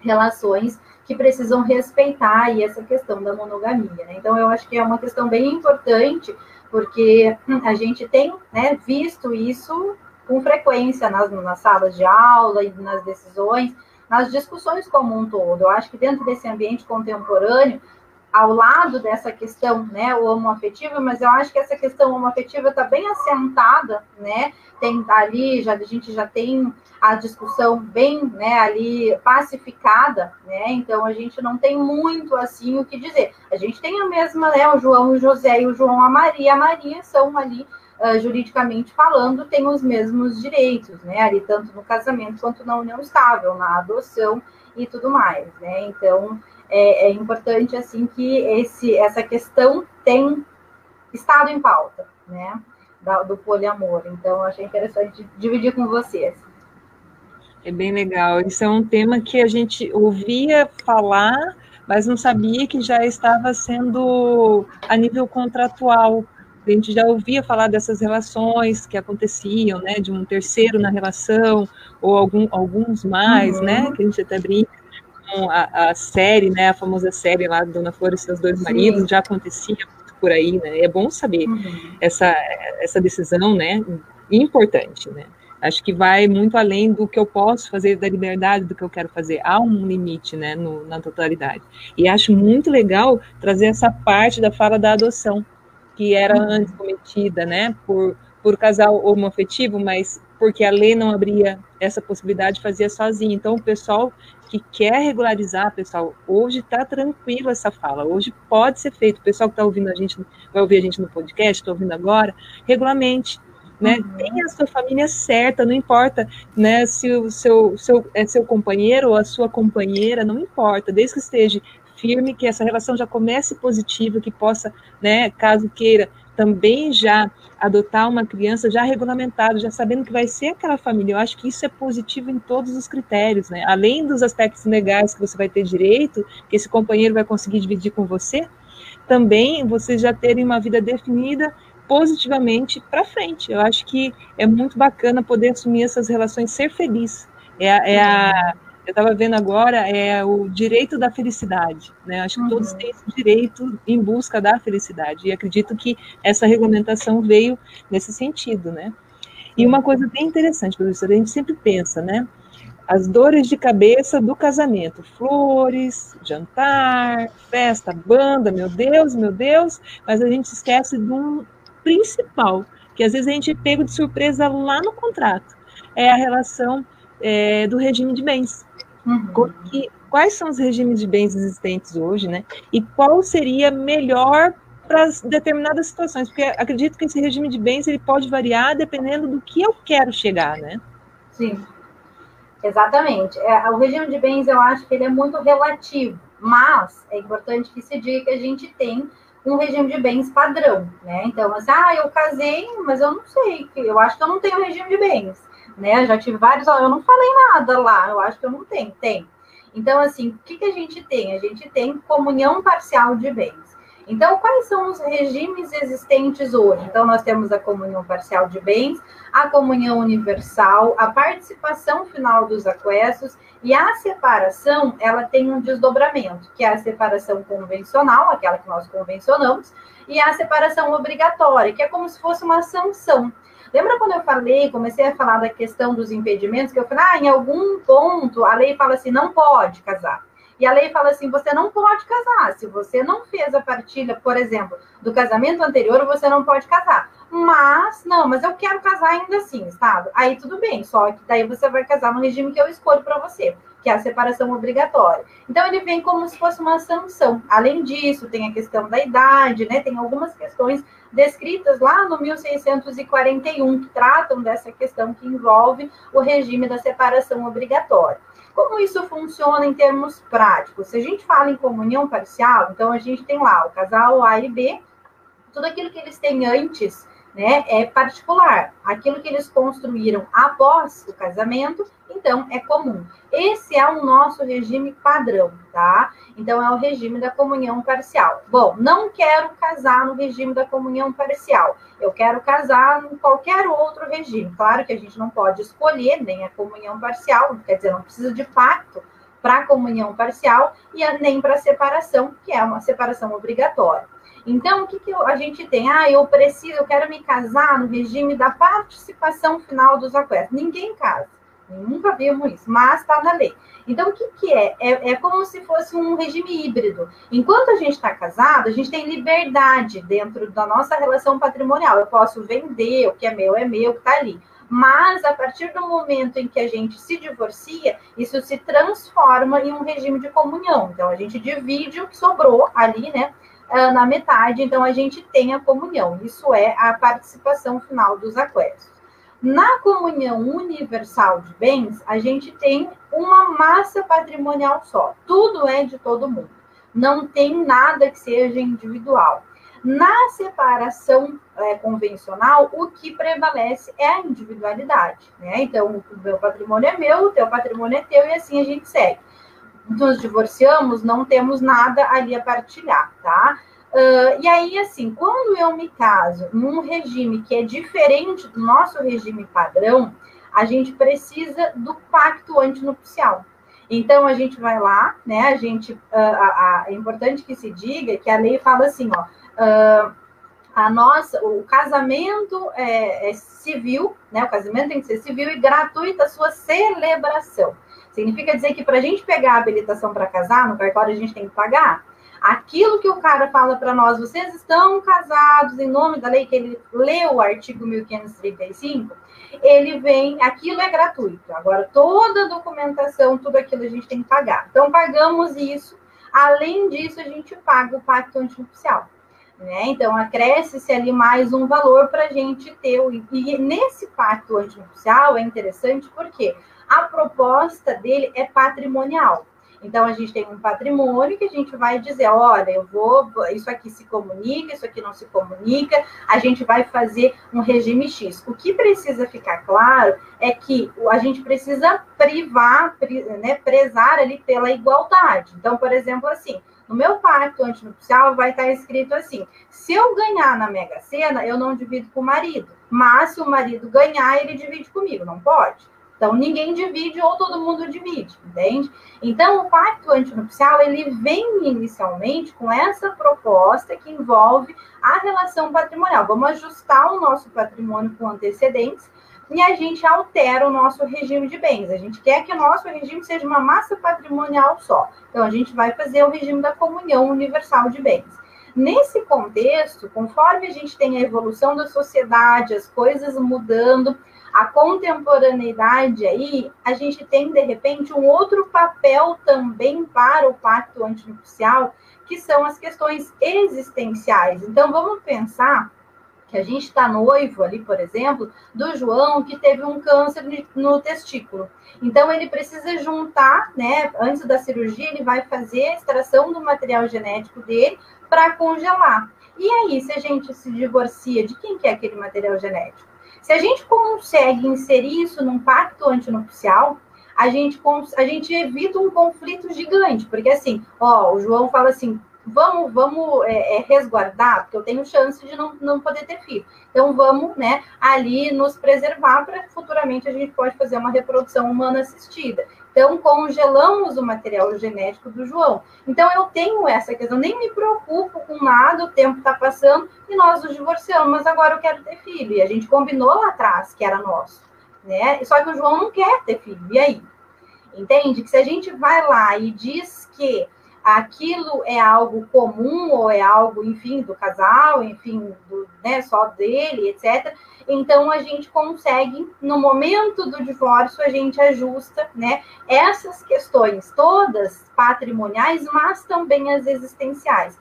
relações que precisam respeitar aí essa questão da monogamia. Né? Então, eu acho que é uma questão bem importante, porque a gente tem né, visto isso com frequência nas, nas salas de aula e nas decisões, nas discussões como um todo. Eu acho que dentro desse ambiente contemporâneo, ao lado dessa questão, né, o homoafetiva, mas eu acho que essa questão homoafetiva está bem assentada, né, tem ali, já, a gente já tem a discussão bem, né, ali pacificada, né, então a gente não tem muito, assim, o que dizer. A gente tem a mesma, né, o João o José e o João a Maria, a Maria são ali, uh, juridicamente falando, têm os mesmos direitos, né, ali tanto no casamento quanto na união estável, na adoção e tudo mais, né, então é, é importante assim que esse, essa questão tem estado em pauta, né? Da, do poliamor. Então, achei interessante dividir com vocês. É bem legal. Isso é um tema que a gente ouvia falar, mas não sabia que já estava sendo a nível contratual. A gente já ouvia falar dessas relações que aconteciam, né, de um terceiro na relação, ou algum, alguns mais, né, uhum. né, que a gente até brinca a, a, série, né, a famosa série lá Dona Flor e seus dois Sim. maridos, já acontecia muito por aí, né? É bom saber uhum. essa, essa decisão, né? Importante, né? Acho que vai muito além do que eu posso fazer, da liberdade do que eu quero fazer. Há um limite, né, no, na totalidade. E acho muito legal trazer essa parte da fala da adoção, que era uhum. antes cometida, né, por, por casal homoafetivo, mas porque a lei não abria essa possibilidade, fazia sozinho. Então, o pessoal que quer regularizar, pessoal, hoje está tranquilo essa fala, hoje pode ser feito. O pessoal que está ouvindo a gente, vai ouvir a gente no podcast, está ouvindo agora, regulamente. Né? Uhum. Tenha a sua família certa, não importa né, se o seu, seu, é seu companheiro ou a sua companheira, não importa, desde que esteja firme, que essa relação já comece positiva, que possa, né, caso queira, também já adotar uma criança já regulamentada, já sabendo que vai ser aquela família. Eu acho que isso é positivo em todos os critérios, né? Além dos aspectos legais que você vai ter direito, que esse companheiro vai conseguir dividir com você, também vocês já terem uma vida definida positivamente para frente. Eu acho que é muito bacana poder assumir essas relações, ser feliz. É, é a eu estava vendo agora é o direito da felicidade, né? Acho que uhum. todos têm esse direito em busca da felicidade e acredito que essa regulamentação veio nesse sentido, né? E uma coisa bem interessante, professora, a gente sempre pensa, né? As dores de cabeça do casamento, flores, jantar, festa, banda, meu Deus, meu Deus, mas a gente esquece de um principal, que às vezes a gente é pego de surpresa lá no contrato, é a relação é, do regime de bens. Uhum. Que, quais são os regimes de bens existentes hoje, né? E qual seria melhor para determinadas situações? Porque acredito que esse regime de bens ele pode variar dependendo do que eu quero chegar, né? Sim, exatamente. É, o regime de bens eu acho que ele é muito relativo, mas é importante que se diga que a gente tem um regime de bens padrão, né? Então, assim, ah, eu casei, mas eu não sei, eu acho que eu não tenho regime de bens né? Já tive vários, eu não falei nada lá, eu acho que eu não tenho, tem. Então, assim, o que, que a gente tem? A gente tem comunhão parcial de bens. Então, quais são os regimes existentes hoje? Então, nós temos a comunhão parcial de bens, a comunhão universal, a participação final dos aquestos e a separação, ela tem um desdobramento, que é a separação convencional, aquela que nós convencionamos, e a separação obrigatória, que é como se fosse uma sanção. Lembra quando eu falei, comecei a falar da questão dos impedimentos, que eu falei, ah, em algum ponto a lei fala assim, não pode casar. E a lei fala assim: você não pode casar. Se você não fez a partilha, por exemplo, do casamento anterior, você não pode casar. Mas, não, mas eu quero casar ainda assim, Estado. Aí tudo bem, só que daí você vai casar no regime que eu escolho para você, que é a separação obrigatória. Então ele vem como se fosse uma sanção. Além disso, tem a questão da idade, né? Tem algumas questões descritas lá no 1641 que tratam dessa questão que envolve o regime da separação obrigatória. Como isso funciona em termos práticos? Se a gente fala em comunhão parcial, então a gente tem lá o casal A e B, tudo aquilo que eles têm antes né, é particular. Aquilo que eles construíram após o casamento, então é comum. Esse é o nosso regime padrão, tá? Então é o regime da comunhão parcial. Bom, não quero casar no regime da comunhão parcial. Eu quero casar em qualquer outro regime. Claro que a gente não pode escolher nem a comunhão parcial, quer dizer, não precisa de pacto para a comunhão parcial e nem para a separação, que é uma separação obrigatória. Então, o que, que a gente tem? Ah, eu preciso, eu quero me casar no regime da participação final dos aquestos. Ninguém casa. Nunca vimos isso, mas está na lei. Então, o que, que é? é? é? como se fosse um regime híbrido. Enquanto a gente está casado, a gente tem liberdade dentro da nossa relação patrimonial. Eu posso vender, o que é meu é meu, o que está ali. Mas, a partir do momento em que a gente se divorcia, isso se transforma em um regime de comunhão. Então, a gente divide o que sobrou ali, né? Ah, na metade, então a gente tem a comunhão. Isso é a participação final dos aquestos. Na comunhão universal de bens, a gente tem uma massa patrimonial só. Tudo é de todo mundo. Não tem nada que seja individual. Na separação é, convencional, o que prevalece é a individualidade. Né? Então, o meu patrimônio é meu, o teu patrimônio é teu, e assim a gente segue nos divorciamos, não temos nada ali a partilhar, tá? Uh, e aí, assim, quando eu me caso num regime que é diferente do nosso regime padrão, a gente precisa do pacto antinupcial. Então, a gente vai lá, né? A gente, uh, a, a, é importante que se diga que a lei fala assim, ó, uh, a nossa, o casamento é, é, civil, né? O casamento tem que ser civil e gratuita a sua celebração. Significa dizer que para a gente pegar a habilitação para casar, no cartório a gente tem que pagar. Aquilo que o cara fala para nós, vocês estão casados em nome da lei, que ele leu o artigo 1535, ele vem, aquilo é gratuito. Agora, toda a documentação, tudo aquilo a gente tem que pagar. Então, pagamos isso. Além disso, a gente paga o pacto antioficial. Né? Então, acresce-se ali mais um valor para a gente ter. E nesse pacto antioficial é interessante porque a proposta dele é patrimonial. Então, a gente tem um patrimônio que a gente vai dizer: olha, eu vou, isso aqui se comunica, isso aqui não se comunica, a gente vai fazer um regime X. O que precisa ficar claro é que a gente precisa privar, né, prezar ali pela igualdade. Então, por exemplo, assim, no meu pacto antinupcial vai estar escrito assim: se eu ganhar na Mega Sena, eu não divido com o marido. Mas se o marido ganhar, ele divide comigo. Não pode? Então, ninguém divide ou todo mundo divide, entende? Então, o pacto antinupcial, ele vem inicialmente com essa proposta que envolve a relação patrimonial. Vamos ajustar o nosso patrimônio com antecedentes e a gente altera o nosso regime de bens. A gente quer que o nosso regime seja uma massa patrimonial só. Então, a gente vai fazer o regime da comunhão universal de bens. Nesse contexto, conforme a gente tem a evolução da sociedade, as coisas mudando, a contemporaneidade aí, a gente tem, de repente, um outro papel também para o pacto antinupcial, que são as questões existenciais. Então, vamos pensar que a gente está noivo ali, por exemplo, do João que teve um câncer no testículo. Então ele precisa juntar, né? Antes da cirurgia, ele vai fazer a extração do material genético dele para congelar. E aí, se a gente se divorcia, de quem que é aquele material genético? Se a gente consegue inserir isso num pacto antinupcial, a gente, a gente evita um conflito gigante, porque assim, ó, o João fala assim, vamos, vamos é, é, resguardar, porque eu tenho chance de não, não poder ter filho. Então vamos, né, ali nos preservar para futuramente a gente pode fazer uma reprodução humana assistida. Então, congelamos o material genético do João. Então, eu tenho essa questão, nem me preocupo com nada, o tempo está passando e nós nos divorciamos, mas agora eu quero ter filho. E a gente combinou lá atrás que era nosso, né? Só que o João não quer ter filho. E aí? Entende? Que se a gente vai lá e diz que aquilo é algo comum ou é algo, enfim, do casal, enfim, do, né, só dele, etc. Então a gente consegue, no momento do divórcio, a gente ajusta, né, essas questões todas patrimoniais, mas também as existenciais.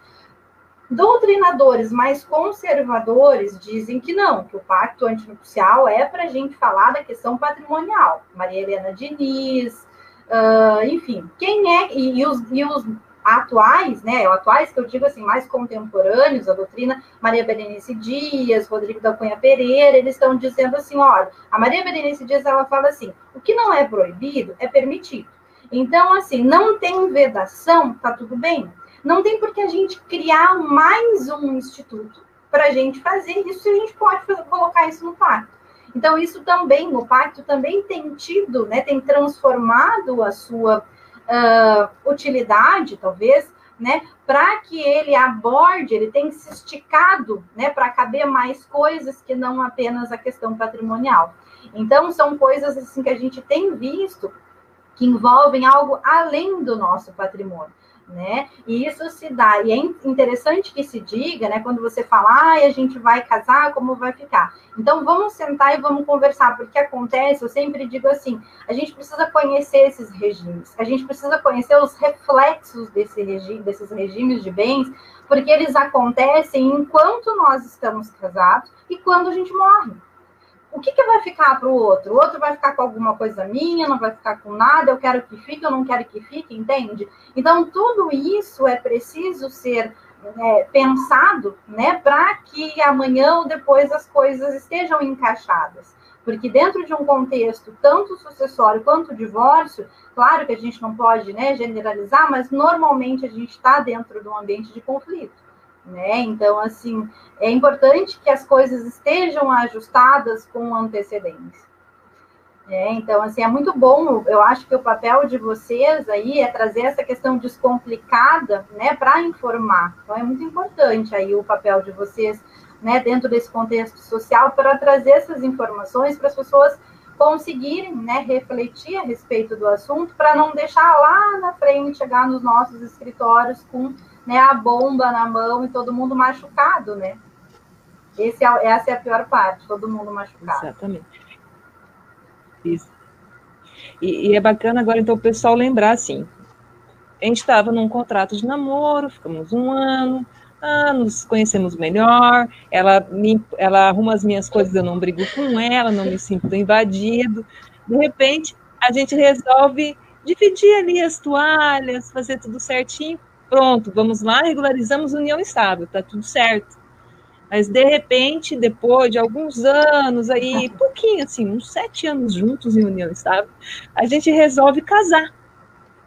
Doutrinadores mais conservadores dizem que não, que o pacto antinupcial é para a gente falar da questão patrimonial. Maria Helena Diniz, uh, enfim, quem é, e, e, os, e os atuais, né, atuais que eu digo assim, mais contemporâneos, a doutrina Maria Berenice Dias, Rodrigo da Cunha Pereira, eles estão dizendo assim, olha, a Maria Berenice Dias, ela fala assim, o que não é proibido é permitido. Então, assim, não tem vedação, tá tudo bem. Não tem por que a gente criar mais um instituto para a gente fazer isso, e a gente pode colocar isso no pacto. Então, isso também, no pacto também tem tido, né, tem transformado a sua uh, utilidade, talvez, né, para que ele aborde, ele tem se esticado, né, para caber mais coisas que não apenas a questão patrimonial. Então, são coisas assim que a gente tem visto que envolvem algo além do nosso patrimônio né? E isso se dá, e é interessante que se diga, né? Quando você fala, ah, a gente vai casar, como vai ficar? Então vamos sentar e vamos conversar, porque acontece, eu sempre digo assim, a gente precisa conhecer esses regimes, a gente precisa conhecer os reflexos desse regime, desses regimes de bens, porque eles acontecem enquanto nós estamos casados e quando a gente morre o que, que vai ficar para o outro? O outro vai ficar com alguma coisa minha, não vai ficar com nada, eu quero que fique, eu não quero que fique, entende? Então, tudo isso é preciso ser é, pensado, né, para que amanhã ou depois as coisas estejam encaixadas. Porque dentro de um contexto tanto sucessório quanto divórcio, claro que a gente não pode né, generalizar, mas normalmente a gente está dentro de um ambiente de conflito né? Então, assim, é importante que as coisas estejam ajustadas com antecedência. É, então, assim, é muito bom. Eu acho que o papel de vocês aí é trazer essa questão descomplicada, né, para informar. Então, é muito importante aí o papel de vocês, né, dentro desse contexto social, para trazer essas informações para as pessoas conseguirem, né, refletir a respeito do assunto, para não deixar lá na frente chegar nos nossos escritórios com né, a bomba na mão e todo mundo machucado, né? Esse é, essa é a pior parte, todo mundo machucado. Exatamente. Isso. E, e é bacana agora, então, o pessoal lembrar assim: a gente estava num contrato de namoro, ficamos um ano, ah, nos conhecemos melhor, ela, me, ela arruma as minhas coisas, eu não brigo com ela, não me sinto invadido. De repente, a gente resolve dividir ali as toalhas, fazer tudo certinho pronto, vamos lá, regularizamos união estável, tá tudo certo. Mas de repente, depois de alguns anos, aí, pouquinho assim, uns sete anos juntos em união estável, a gente resolve casar.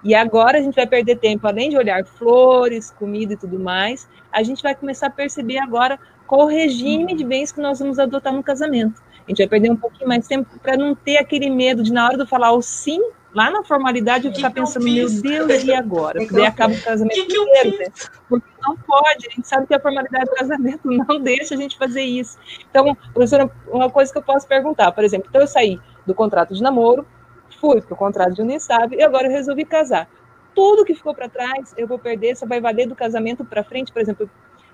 E agora a gente vai perder tempo, além de olhar flores, comida e tudo mais, a gente vai começar a perceber agora qual o regime de bens que nós vamos adotar no casamento. A gente vai perder um pouquinho mais tempo para não ter aquele medo de, na hora de falar o sim, Lá na formalidade eu ficar pensando, meu Deus, e agora? [laughs] Porque daí acaba o casamento que que inteiro, né? Porque não pode, a gente sabe que a formalidade do casamento [laughs] não deixa a gente fazer isso. Então, professora, uma coisa que eu posso perguntar, por exemplo, então eu saí do contrato de namoro, fui para o contrato de união estável e agora eu resolvi casar. Tudo que ficou para trás eu vou perder, só vai valer do casamento para frente, por exemplo,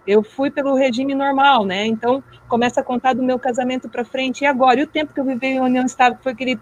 eu fui pelo regime normal, né? Então, começa a contar do meu casamento para frente. E agora? E o tempo que eu vivi em união estável foi aquele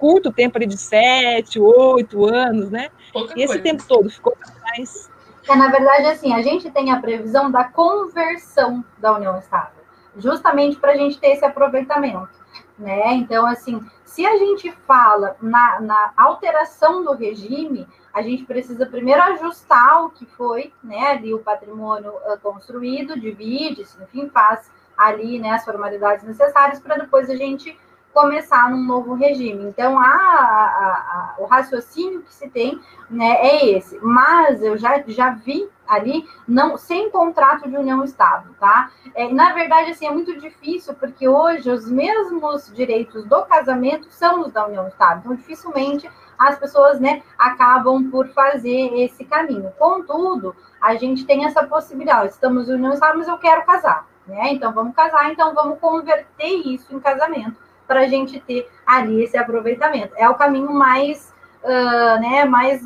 curto tempo ali de sete, oito anos, né? Pouca e esse coisa. tempo todo ficou para trás. É, na verdade, assim, a gente tem a previsão da conversão da união estável, justamente para a gente ter esse aproveitamento, né? Então, assim, se a gente fala na, na alteração do regime, a gente precisa primeiro ajustar o que foi, né, ali o patrimônio uh, construído, divide, enfim, faz ali, né, as formalidades necessárias para depois a gente começar num novo regime. Então, a, a, a, o raciocínio que se tem né, é esse. Mas eu já, já vi ali não sem contrato de união estável, tá? É, na verdade, assim, é muito difícil, porque hoje os mesmos direitos do casamento são os da união estável. Então, dificilmente as pessoas, né, acabam por fazer esse caminho. Contudo, a gente tem essa possibilidade. Estamos união estável, mas eu quero casar, né? Então, vamos casar, então vamos converter isso em casamento para a gente ter ali esse aproveitamento. É o caminho mais, uh, né, mais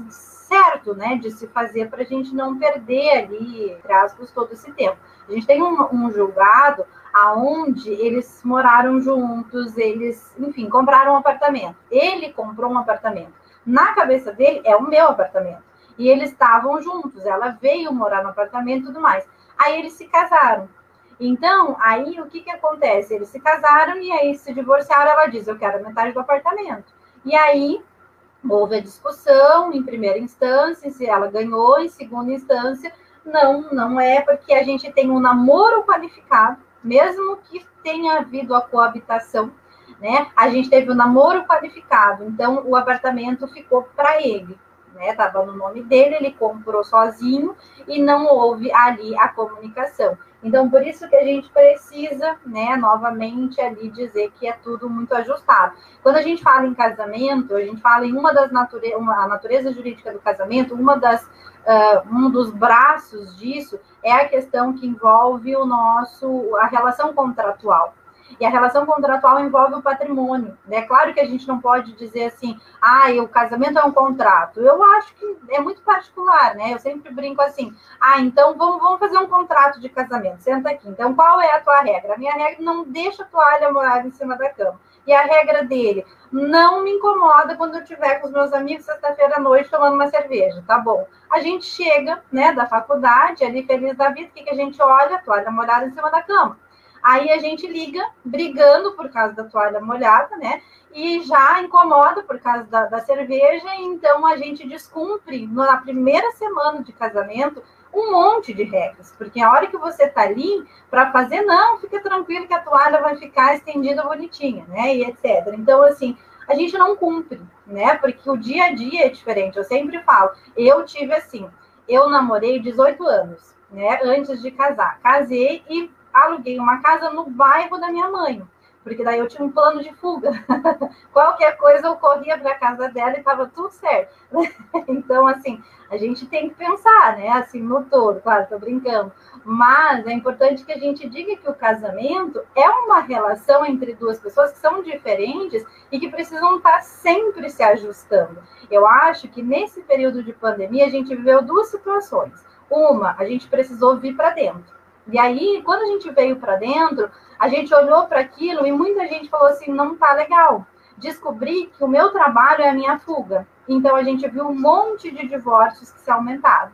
certo, né, de se fazer para a gente não perder ali, entre aspas, todo esse tempo. A gente tem um, um julgado aonde eles moraram juntos, eles, enfim, compraram um apartamento. Ele comprou um apartamento. Na cabeça dele, é o meu apartamento. E eles estavam juntos, ela veio morar no apartamento e tudo mais. Aí eles se casaram. Então, aí o que, que acontece? Eles se casaram e aí se divorciaram. Ela diz: Eu quero metade do apartamento. E aí houve a discussão em primeira instância, se ela ganhou, em segunda instância, não, não é, porque a gente tem um namoro qualificado, mesmo que tenha havido a coabitação, né? A gente teve o um namoro qualificado, então o apartamento ficou para ele né? Estava no nome dele, ele comprou sozinho e não houve ali a comunicação. Então, por isso que a gente precisa, né, novamente ali dizer que é tudo muito ajustado. Quando a gente fala em casamento, a gente fala em uma das naturezas, a natureza jurídica do casamento, uma das, uh, um dos braços disso é a questão que envolve o nosso, a relação contratual. E a relação contratual envolve o patrimônio. É claro que a gente não pode dizer assim, ah, o casamento é um contrato. Eu acho que é muito particular, né? Eu sempre brinco assim, ah, então vamos, vamos fazer um contrato de casamento. Senta aqui. Então, qual é a tua regra? A minha regra não deixa a toalha molhada em cima da cama. E a regra dele, não me incomoda quando eu estiver com os meus amigos sexta-feira à noite tomando uma cerveja, tá bom? A gente chega, né, da faculdade, ali feliz da vida, o que, que a gente olha? Toalha molhada em cima da cama. Aí a gente liga brigando por causa da toalha molhada, né? E já incomoda por causa da, da cerveja, então a gente descumpre na primeira semana de casamento um monte de regras, porque a hora que você tá ali para fazer, não, fica tranquilo que a toalha vai ficar estendida bonitinha, né? E etc. Então, assim, a gente não cumpre, né? Porque o dia a dia é diferente. Eu sempre falo, eu tive assim, eu namorei 18 anos, né? Antes de casar. Casei e aluguei uma casa no bairro da minha mãe, porque daí eu tinha um plano de fuga. [laughs] Qualquer coisa eu corria para a casa dela e estava tudo certo. [laughs] então, assim, a gente tem que pensar, né? Assim, no todo, claro, estou brincando. Mas é importante que a gente diga que o casamento é uma relação entre duas pessoas que são diferentes e que precisam estar sempre se ajustando. Eu acho que nesse período de pandemia a gente viveu duas situações. Uma, a gente precisou vir para dentro e aí, quando a gente veio para dentro, a gente olhou para aquilo e muita gente falou assim: não tá legal. Descobri que o meu trabalho é a minha fuga. Então, a gente viu um monte de divórcios que se aumentaram.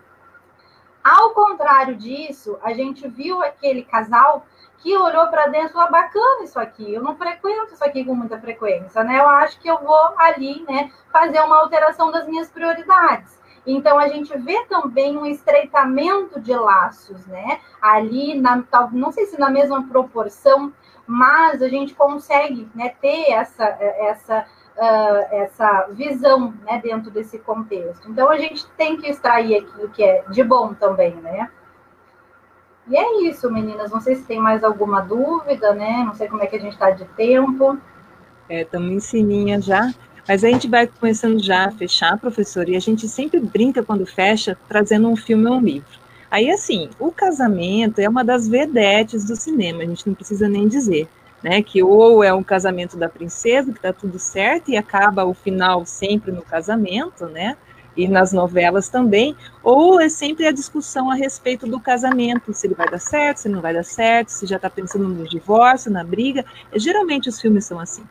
Ao contrário disso, a gente viu aquele casal que olhou para dentro e falou: bacana isso aqui, eu não frequento isso aqui com muita frequência, né? Eu acho que eu vou ali, né, fazer uma alteração das minhas prioridades. Então, a gente vê também um estreitamento de laços, né? Ali, na, não sei se na mesma proporção, mas a gente consegue né, ter essa, essa, uh, essa visão né, dentro desse contexto. Então, a gente tem que extrair aquilo que é de bom também, né? E é isso, meninas. Não sei se tem mais alguma dúvida, né? Não sei como é que a gente está de tempo. É, estamos em sininha já. Mas a gente vai começando já a fechar, professor, e a gente sempre brinca quando fecha, trazendo um filme ou um livro. Aí, assim, o casamento é uma das vedetes do cinema, a gente não precisa nem dizer, né? Que ou é um casamento da princesa, que tá tudo certo, e acaba o final sempre no casamento, né? E nas novelas também, ou é sempre a discussão a respeito do casamento, se ele vai dar certo, se não vai dar certo, se já está pensando no divórcio, na briga. Geralmente os filmes são assim.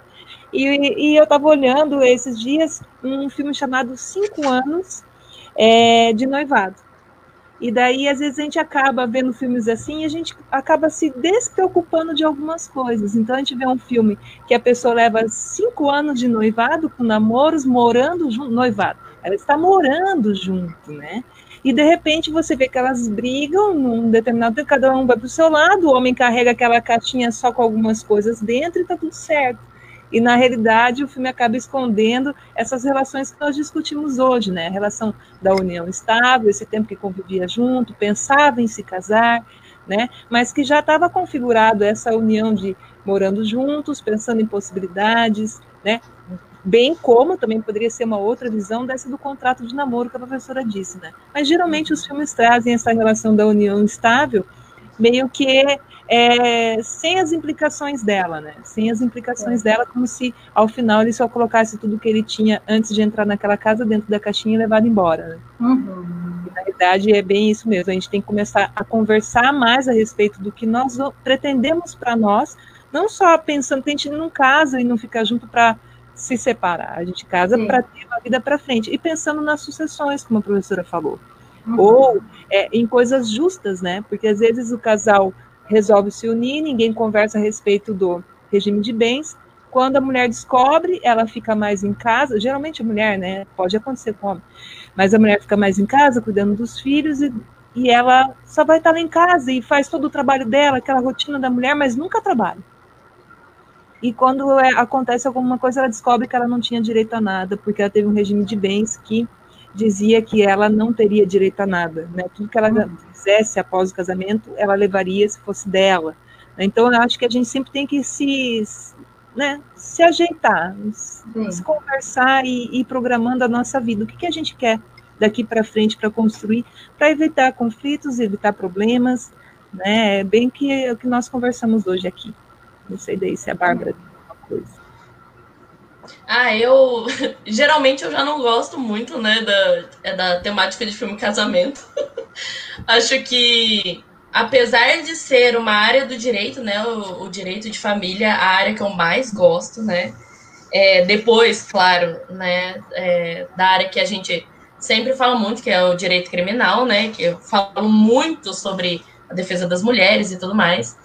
E, e eu estava olhando esses dias um filme chamado Cinco Anos é, de Noivado. E daí, às vezes, a gente acaba vendo filmes assim e a gente acaba se despreocupando de algumas coisas. Então, a gente vê um filme que a pessoa leva cinco anos de noivado, com namoros, morando junto, noivado. Ela está morando junto, né? E, de repente, você vê que elas brigam num determinado tempo, cada um vai para o seu lado, o homem carrega aquela caixinha só com algumas coisas dentro e está tudo certo. E na realidade o filme acaba escondendo essas relações que nós discutimos hoje, né? A relação da união estável, esse tempo que convivia junto, pensava em se casar, né? Mas que já estava configurado essa união de morando juntos, pensando em possibilidades, né? Bem como também poderia ser uma outra visão dessa do contrato de namoro que a professora disse, né? Mas geralmente os filmes trazem essa relação da união estável meio que é, sem as implicações dela, né? Sem as implicações é. dela, como se ao final ele só colocasse tudo que ele tinha antes de entrar naquela casa dentro da caixinha e levado embora. Né? Uhum. na verdade é bem isso mesmo. A gente tem que começar a conversar mais a respeito do que nós pretendemos para nós, não só pensando que a gente não casa e não fica junto para se separar. A gente casa para ter uma vida para frente e pensando nas sucessões, como a professora falou. Uhum. Ou é, em coisas justas, né? Porque às vezes o casal resolve se unir, ninguém conversa a respeito do regime de bens. Quando a mulher descobre, ela fica mais em casa. Geralmente a mulher, né? Pode acontecer com homem, mas a mulher fica mais em casa, cuidando dos filhos e, e ela só vai estar lá em casa e faz todo o trabalho dela, aquela rotina da mulher, mas nunca trabalha. E quando é, acontece alguma coisa, ela descobre que ela não tinha direito a nada, porque ela teve um regime de bens que dizia que ela não teria direito a nada, né? Tudo que ela uhum. fizesse após o casamento, ela levaria se fosse dela. Então, eu acho que a gente sempre tem que se, né, se ajeitar, Sim. se conversar e ir programando a nossa vida. O que, que a gente quer daqui para frente para construir, para evitar conflitos, evitar problemas, né? É bem que o que nós conversamos hoje aqui. Não sei daí se a Bárbara tem alguma coisa. Ah, eu. [laughs] Geralmente eu já não gosto muito, né, da, é da temática de filme casamento. [laughs] Acho que, apesar de ser uma área do direito, né, o, o direito de família, a área que eu mais gosto, né, é, depois, claro, né, é, da área que a gente sempre fala muito, que é o direito criminal, né, que eu falo muito sobre a defesa das mulheres e tudo mais.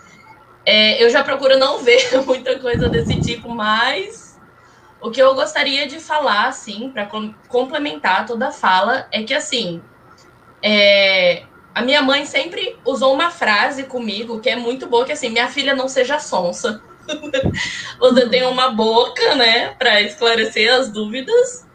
É, eu já procuro não [laughs] ver muita coisa desse tipo, mas o que eu gostaria de falar, assim, para complementar toda a fala, é que, assim, é, a minha mãe sempre usou uma frase comigo que é muito boa, que assim, minha filha não seja sonsa. [laughs] Você tem uma boca, né, para esclarecer as dúvidas.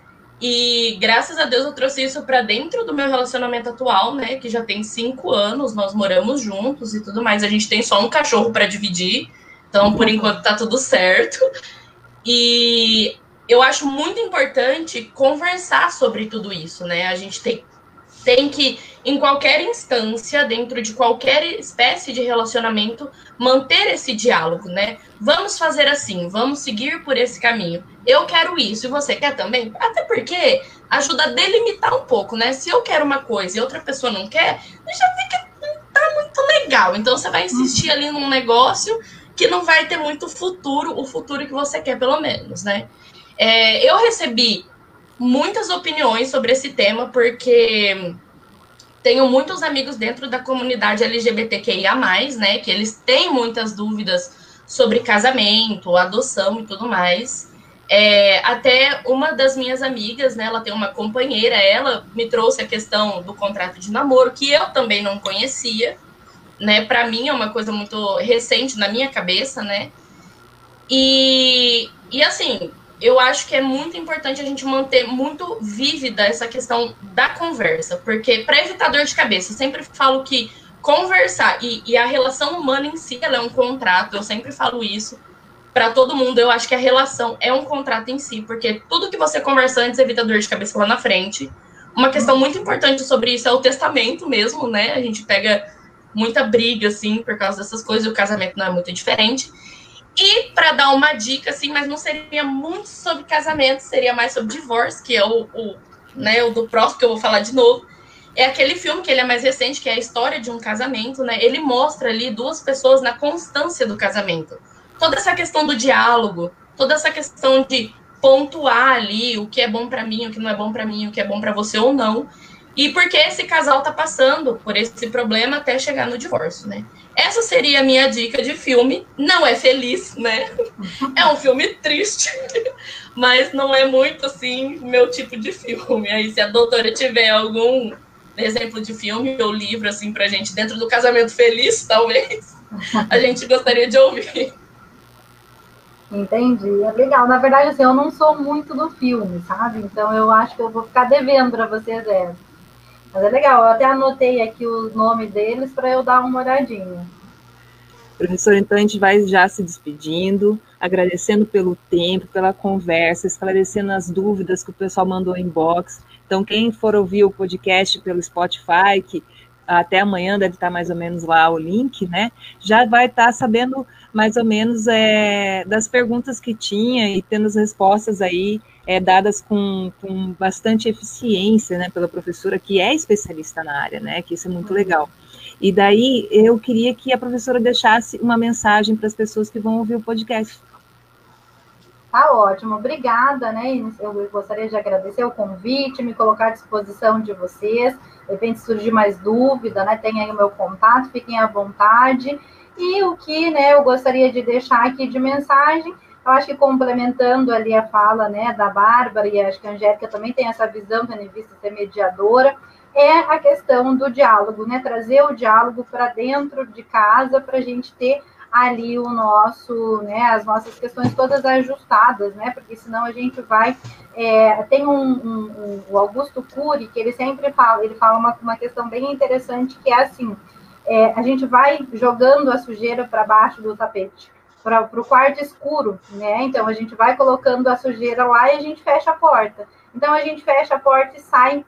E graças a Deus eu trouxe isso para dentro do meu relacionamento atual, né, que já tem cinco anos, nós moramos juntos e tudo mais. A gente tem só um cachorro para dividir, então por enquanto tá tudo certo. E eu acho muito importante conversar sobre tudo isso, né? A gente tem, tem que, em qualquer instância, dentro de qualquer espécie de relacionamento, manter esse diálogo, né? Vamos fazer assim, vamos seguir por esse caminho. Eu quero isso e você quer também? Até porque ajuda a delimitar um pouco, né? Se eu quero uma coisa e outra pessoa não quer, já fica não tá muito legal. Então você vai insistir ali num negócio que não vai ter muito futuro, o futuro que você quer, pelo menos, né? É, eu recebi muitas opiniões sobre esse tema, porque tenho muitos amigos dentro da comunidade LGBTQIA, né? Que eles têm muitas dúvidas sobre casamento, adoção e tudo mais. É, até uma das minhas amigas, né? Ela tem uma companheira, ela me trouxe a questão do contrato de namoro, que eu também não conhecia né? Para mim é uma coisa muito recente na minha cabeça, né? E, e assim, eu acho que é muito importante a gente manter muito vívida essa questão da conversa, porque para evitar dor de cabeça, eu sempre falo que conversar e, e, a relação humana em si ela é um contrato, eu sempre falo isso para todo mundo. Eu acho que a relação é um contrato em si, porque tudo que você conversa antes evita dor de cabeça lá na frente. Uma questão muito importante sobre isso é o testamento mesmo, né? A gente pega muita briga, assim, por causa dessas coisas, e o casamento não é muito diferente. E para dar uma dica, assim, mas não seria muito sobre casamento, seria mais sobre divórcio, que é o, o, né, o do próximo que eu vou falar de novo. É aquele filme que ele é mais recente, que é a história de um casamento, né? Ele mostra ali duas pessoas na constância do casamento. Toda essa questão do diálogo, toda essa questão de pontuar ali o que é bom para mim, o que não é bom para mim, o que é bom para você ou não. E porque esse casal tá passando por esse problema até chegar no divórcio, né? Essa seria a minha dica de filme. Não é feliz, né? É um filme triste, [laughs] mas não é muito assim meu tipo de filme. Aí, se a doutora tiver algum exemplo de filme ou livro assim pra gente dentro do casamento feliz, talvez, a gente gostaria de ouvir. Entendi, é legal. Na verdade, assim, eu não sou muito do filme, sabe? Então eu acho que eu vou ficar devendo para vocês essa. Mas é legal, eu até anotei aqui os nomes deles para eu dar uma olhadinha. Professor, então a gente vai já se despedindo, agradecendo pelo tempo, pela conversa, esclarecendo as dúvidas que o pessoal mandou em box. Então, quem for ouvir o podcast pelo Spotify, que até amanhã deve estar mais ou menos lá o link, né? Já vai estar sabendo mais ou menos é, das perguntas que tinha e tendo as respostas aí é, dadas com, com bastante eficiência, né, pela professora que é especialista na área, né? Que isso é muito legal. E daí eu queria que a professora deixasse uma mensagem para as pessoas que vão ouvir o podcast. Tá ótimo, obrigada, né? Eu gostaria de agradecer o convite, me colocar à disposição de vocês. De repente surgir mais dúvida, né? Tem aí o meu contato, fiquem à vontade. E o que, né, eu gostaria de deixar aqui de mensagem, eu acho que complementando ali a fala, né, da Bárbara e acho que a Angélica também tem essa visão, tendo em vista ser mediadora, é a questão do diálogo, né? Trazer o diálogo para dentro de casa para a gente ter ali o nosso, né, as nossas questões todas ajustadas, né? Porque senão a gente vai. É, tem um, um, um, o Augusto Cury que ele sempre fala, ele fala uma, uma questão bem interessante que é assim: é, a gente vai jogando a sujeira para baixo do tapete. Para o quarto escuro, né? Então a gente vai colocando a sujeira lá e a gente fecha a porta. Então a gente fecha a porta e sai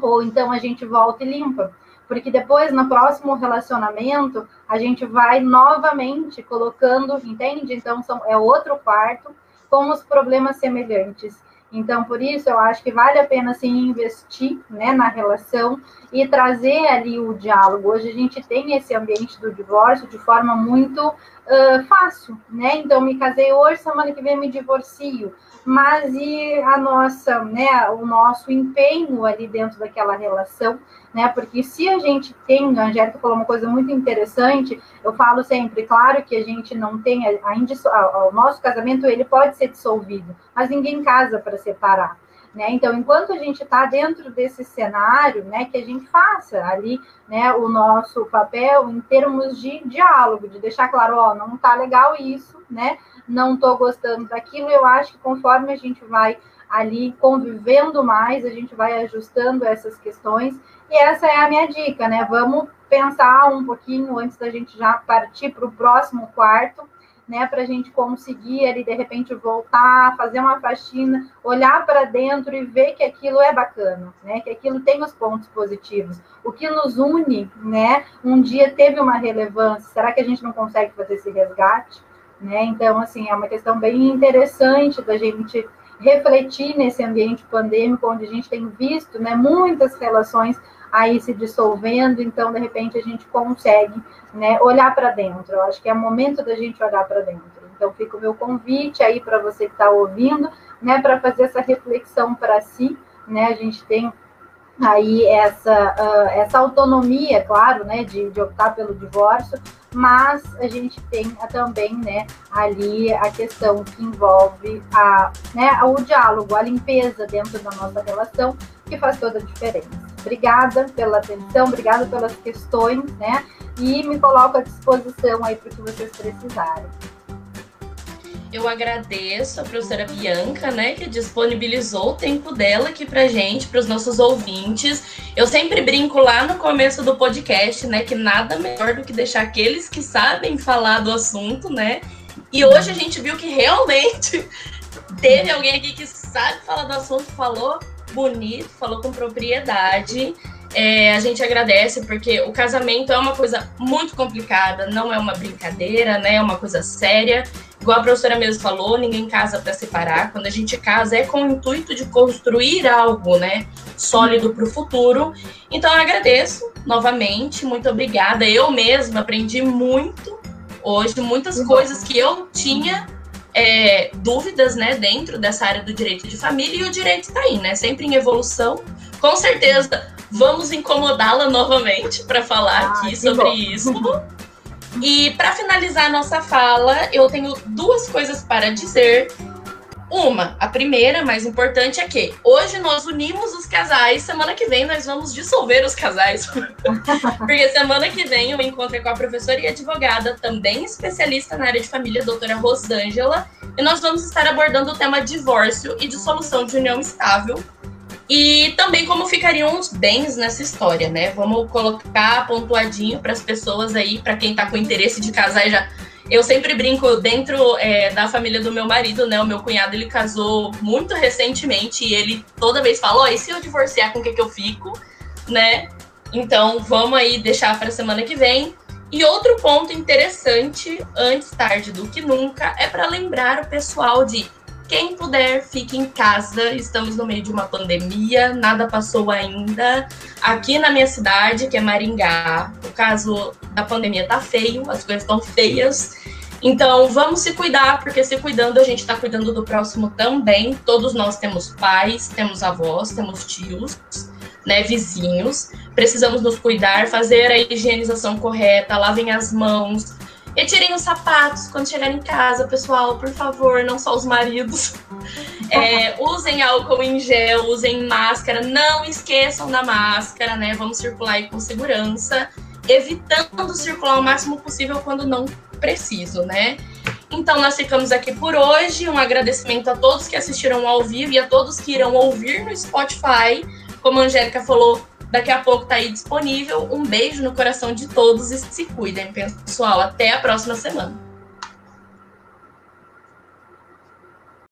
ou então a gente volta e limpa. Porque depois, no próximo relacionamento, a gente vai novamente colocando, entende? Então, são, é outro quarto com os problemas semelhantes. Então, por isso, eu acho que vale a pena sim investir né, na relação e trazer ali o diálogo. Hoje a gente tem esse ambiente do divórcio de forma muito uh, fácil, né? Então, me casei hoje, semana que vem me divorcio mas e a nossa, né, o nosso empenho ali dentro daquela relação, né? Porque se a gente tem, a Angélica falou uma coisa muito interessante, eu falo sempre, claro que a gente não tem ainda o nosso casamento ele pode ser dissolvido, mas ninguém casa para separar. Né? Então, enquanto a gente está dentro desse cenário, né, que a gente faça ali né, o nosso papel em termos de diálogo, de deixar claro, ó, não está legal isso, né? não estou gostando daquilo. Eu acho que conforme a gente vai ali convivendo mais, a gente vai ajustando essas questões. E essa é a minha dica, né? Vamos pensar um pouquinho antes da gente já partir para o próximo quarto, né? Para a gente conseguir ali, de repente, voltar, fazer uma faxina, olhar para dentro e ver que aquilo é bacana, né? Que aquilo tem os pontos positivos. O que nos une, né? Um dia teve uma relevância. Será que a gente não consegue fazer esse resgate? Né? Então, assim, é uma questão bem interessante da gente refletir nesse ambiente pandêmico, onde a gente tem visto né, muitas relações aí se dissolvendo, então, de repente, a gente consegue né, olhar para dentro. Eu acho que é momento da gente olhar para dentro. Então, fica o meu convite aí para você que está ouvindo, né, para fazer essa reflexão para si. Né? A gente tem aí essa, uh, essa autonomia, claro, né, de, de optar pelo divórcio, mas a gente tem também, né, ali a questão que envolve a, né, o diálogo, a limpeza dentro da nossa relação, que faz toda a diferença. Obrigada pela atenção, obrigada pelas questões, né, e me coloco à disposição aí para o que vocês precisarem. Eu agradeço a professora Bianca, né, que disponibilizou o tempo dela aqui pra gente, para os nossos ouvintes. Eu sempre brinco lá no começo do podcast, né, que nada melhor do que deixar aqueles que sabem falar do assunto, né? E hoje a gente viu que realmente [laughs] teve alguém aqui que sabe falar do assunto, falou bonito, falou com propriedade. É, a gente agradece porque o casamento é uma coisa muito complicada, não é uma brincadeira, né? É uma coisa séria. Igual a professora mesmo falou, ninguém casa para separar. Quando a gente casa é com o intuito de construir algo, né, sólido para o futuro. Então eu agradeço novamente, muito obrigada. Eu mesma aprendi muito hoje, muitas coisas que eu tinha é, dúvidas, né, dentro dessa área do direito de família e o direito está aí, né, sempre em evolução. Com certeza vamos incomodá-la novamente para falar ah, aqui sobre bom. isso. E para finalizar a nossa fala, eu tenho duas coisas para dizer. Uma, a primeira, mais importante, é que hoje nós unimos os casais, semana que vem nós vamos dissolver os casais. [laughs] Porque semana que vem eu encontrei com a professora e advogada, também especialista na área de família, doutora Rosângela, e nós vamos estar abordando o tema divórcio e dissolução de união estável. E também como ficariam os bens nessa história, né? Vamos colocar pontuadinho para as pessoas aí, para quem está com interesse de casar e já eu sempre brinco dentro é, da família do meu marido, né? O meu cunhado ele casou muito recentemente e ele toda vez fala: Ó, oh, e se eu divorciar, com o que, que eu fico, né? Então vamos aí deixar para semana que vem. E outro ponto interessante, antes tarde do que nunca, é para lembrar o pessoal de quem puder, fique em casa. Estamos no meio de uma pandemia, nada passou ainda. Aqui na minha cidade, que é Maringá, o caso da pandemia tá feio, as coisas estão feias. Então, vamos se cuidar, porque se cuidando, a gente está cuidando do próximo também. Todos nós temos pais, temos avós, temos tios, né, vizinhos. Precisamos nos cuidar, fazer a higienização correta, lavem as mãos, Retirem os sapatos quando chegarem em casa, pessoal, por favor, não só os maridos. [laughs] É, usem álcool em gel, usem máscara, não esqueçam da máscara, né? Vamos circular aí com segurança, evitando circular o máximo possível quando não preciso, né? Então, nós ficamos aqui por hoje. Um agradecimento a todos que assistiram ao vivo e a todos que irão ouvir no Spotify. Como a Angélica falou, Daqui a pouco tá aí disponível. Um beijo no coração de todos e se cuidem, pessoal. Até a próxima semana.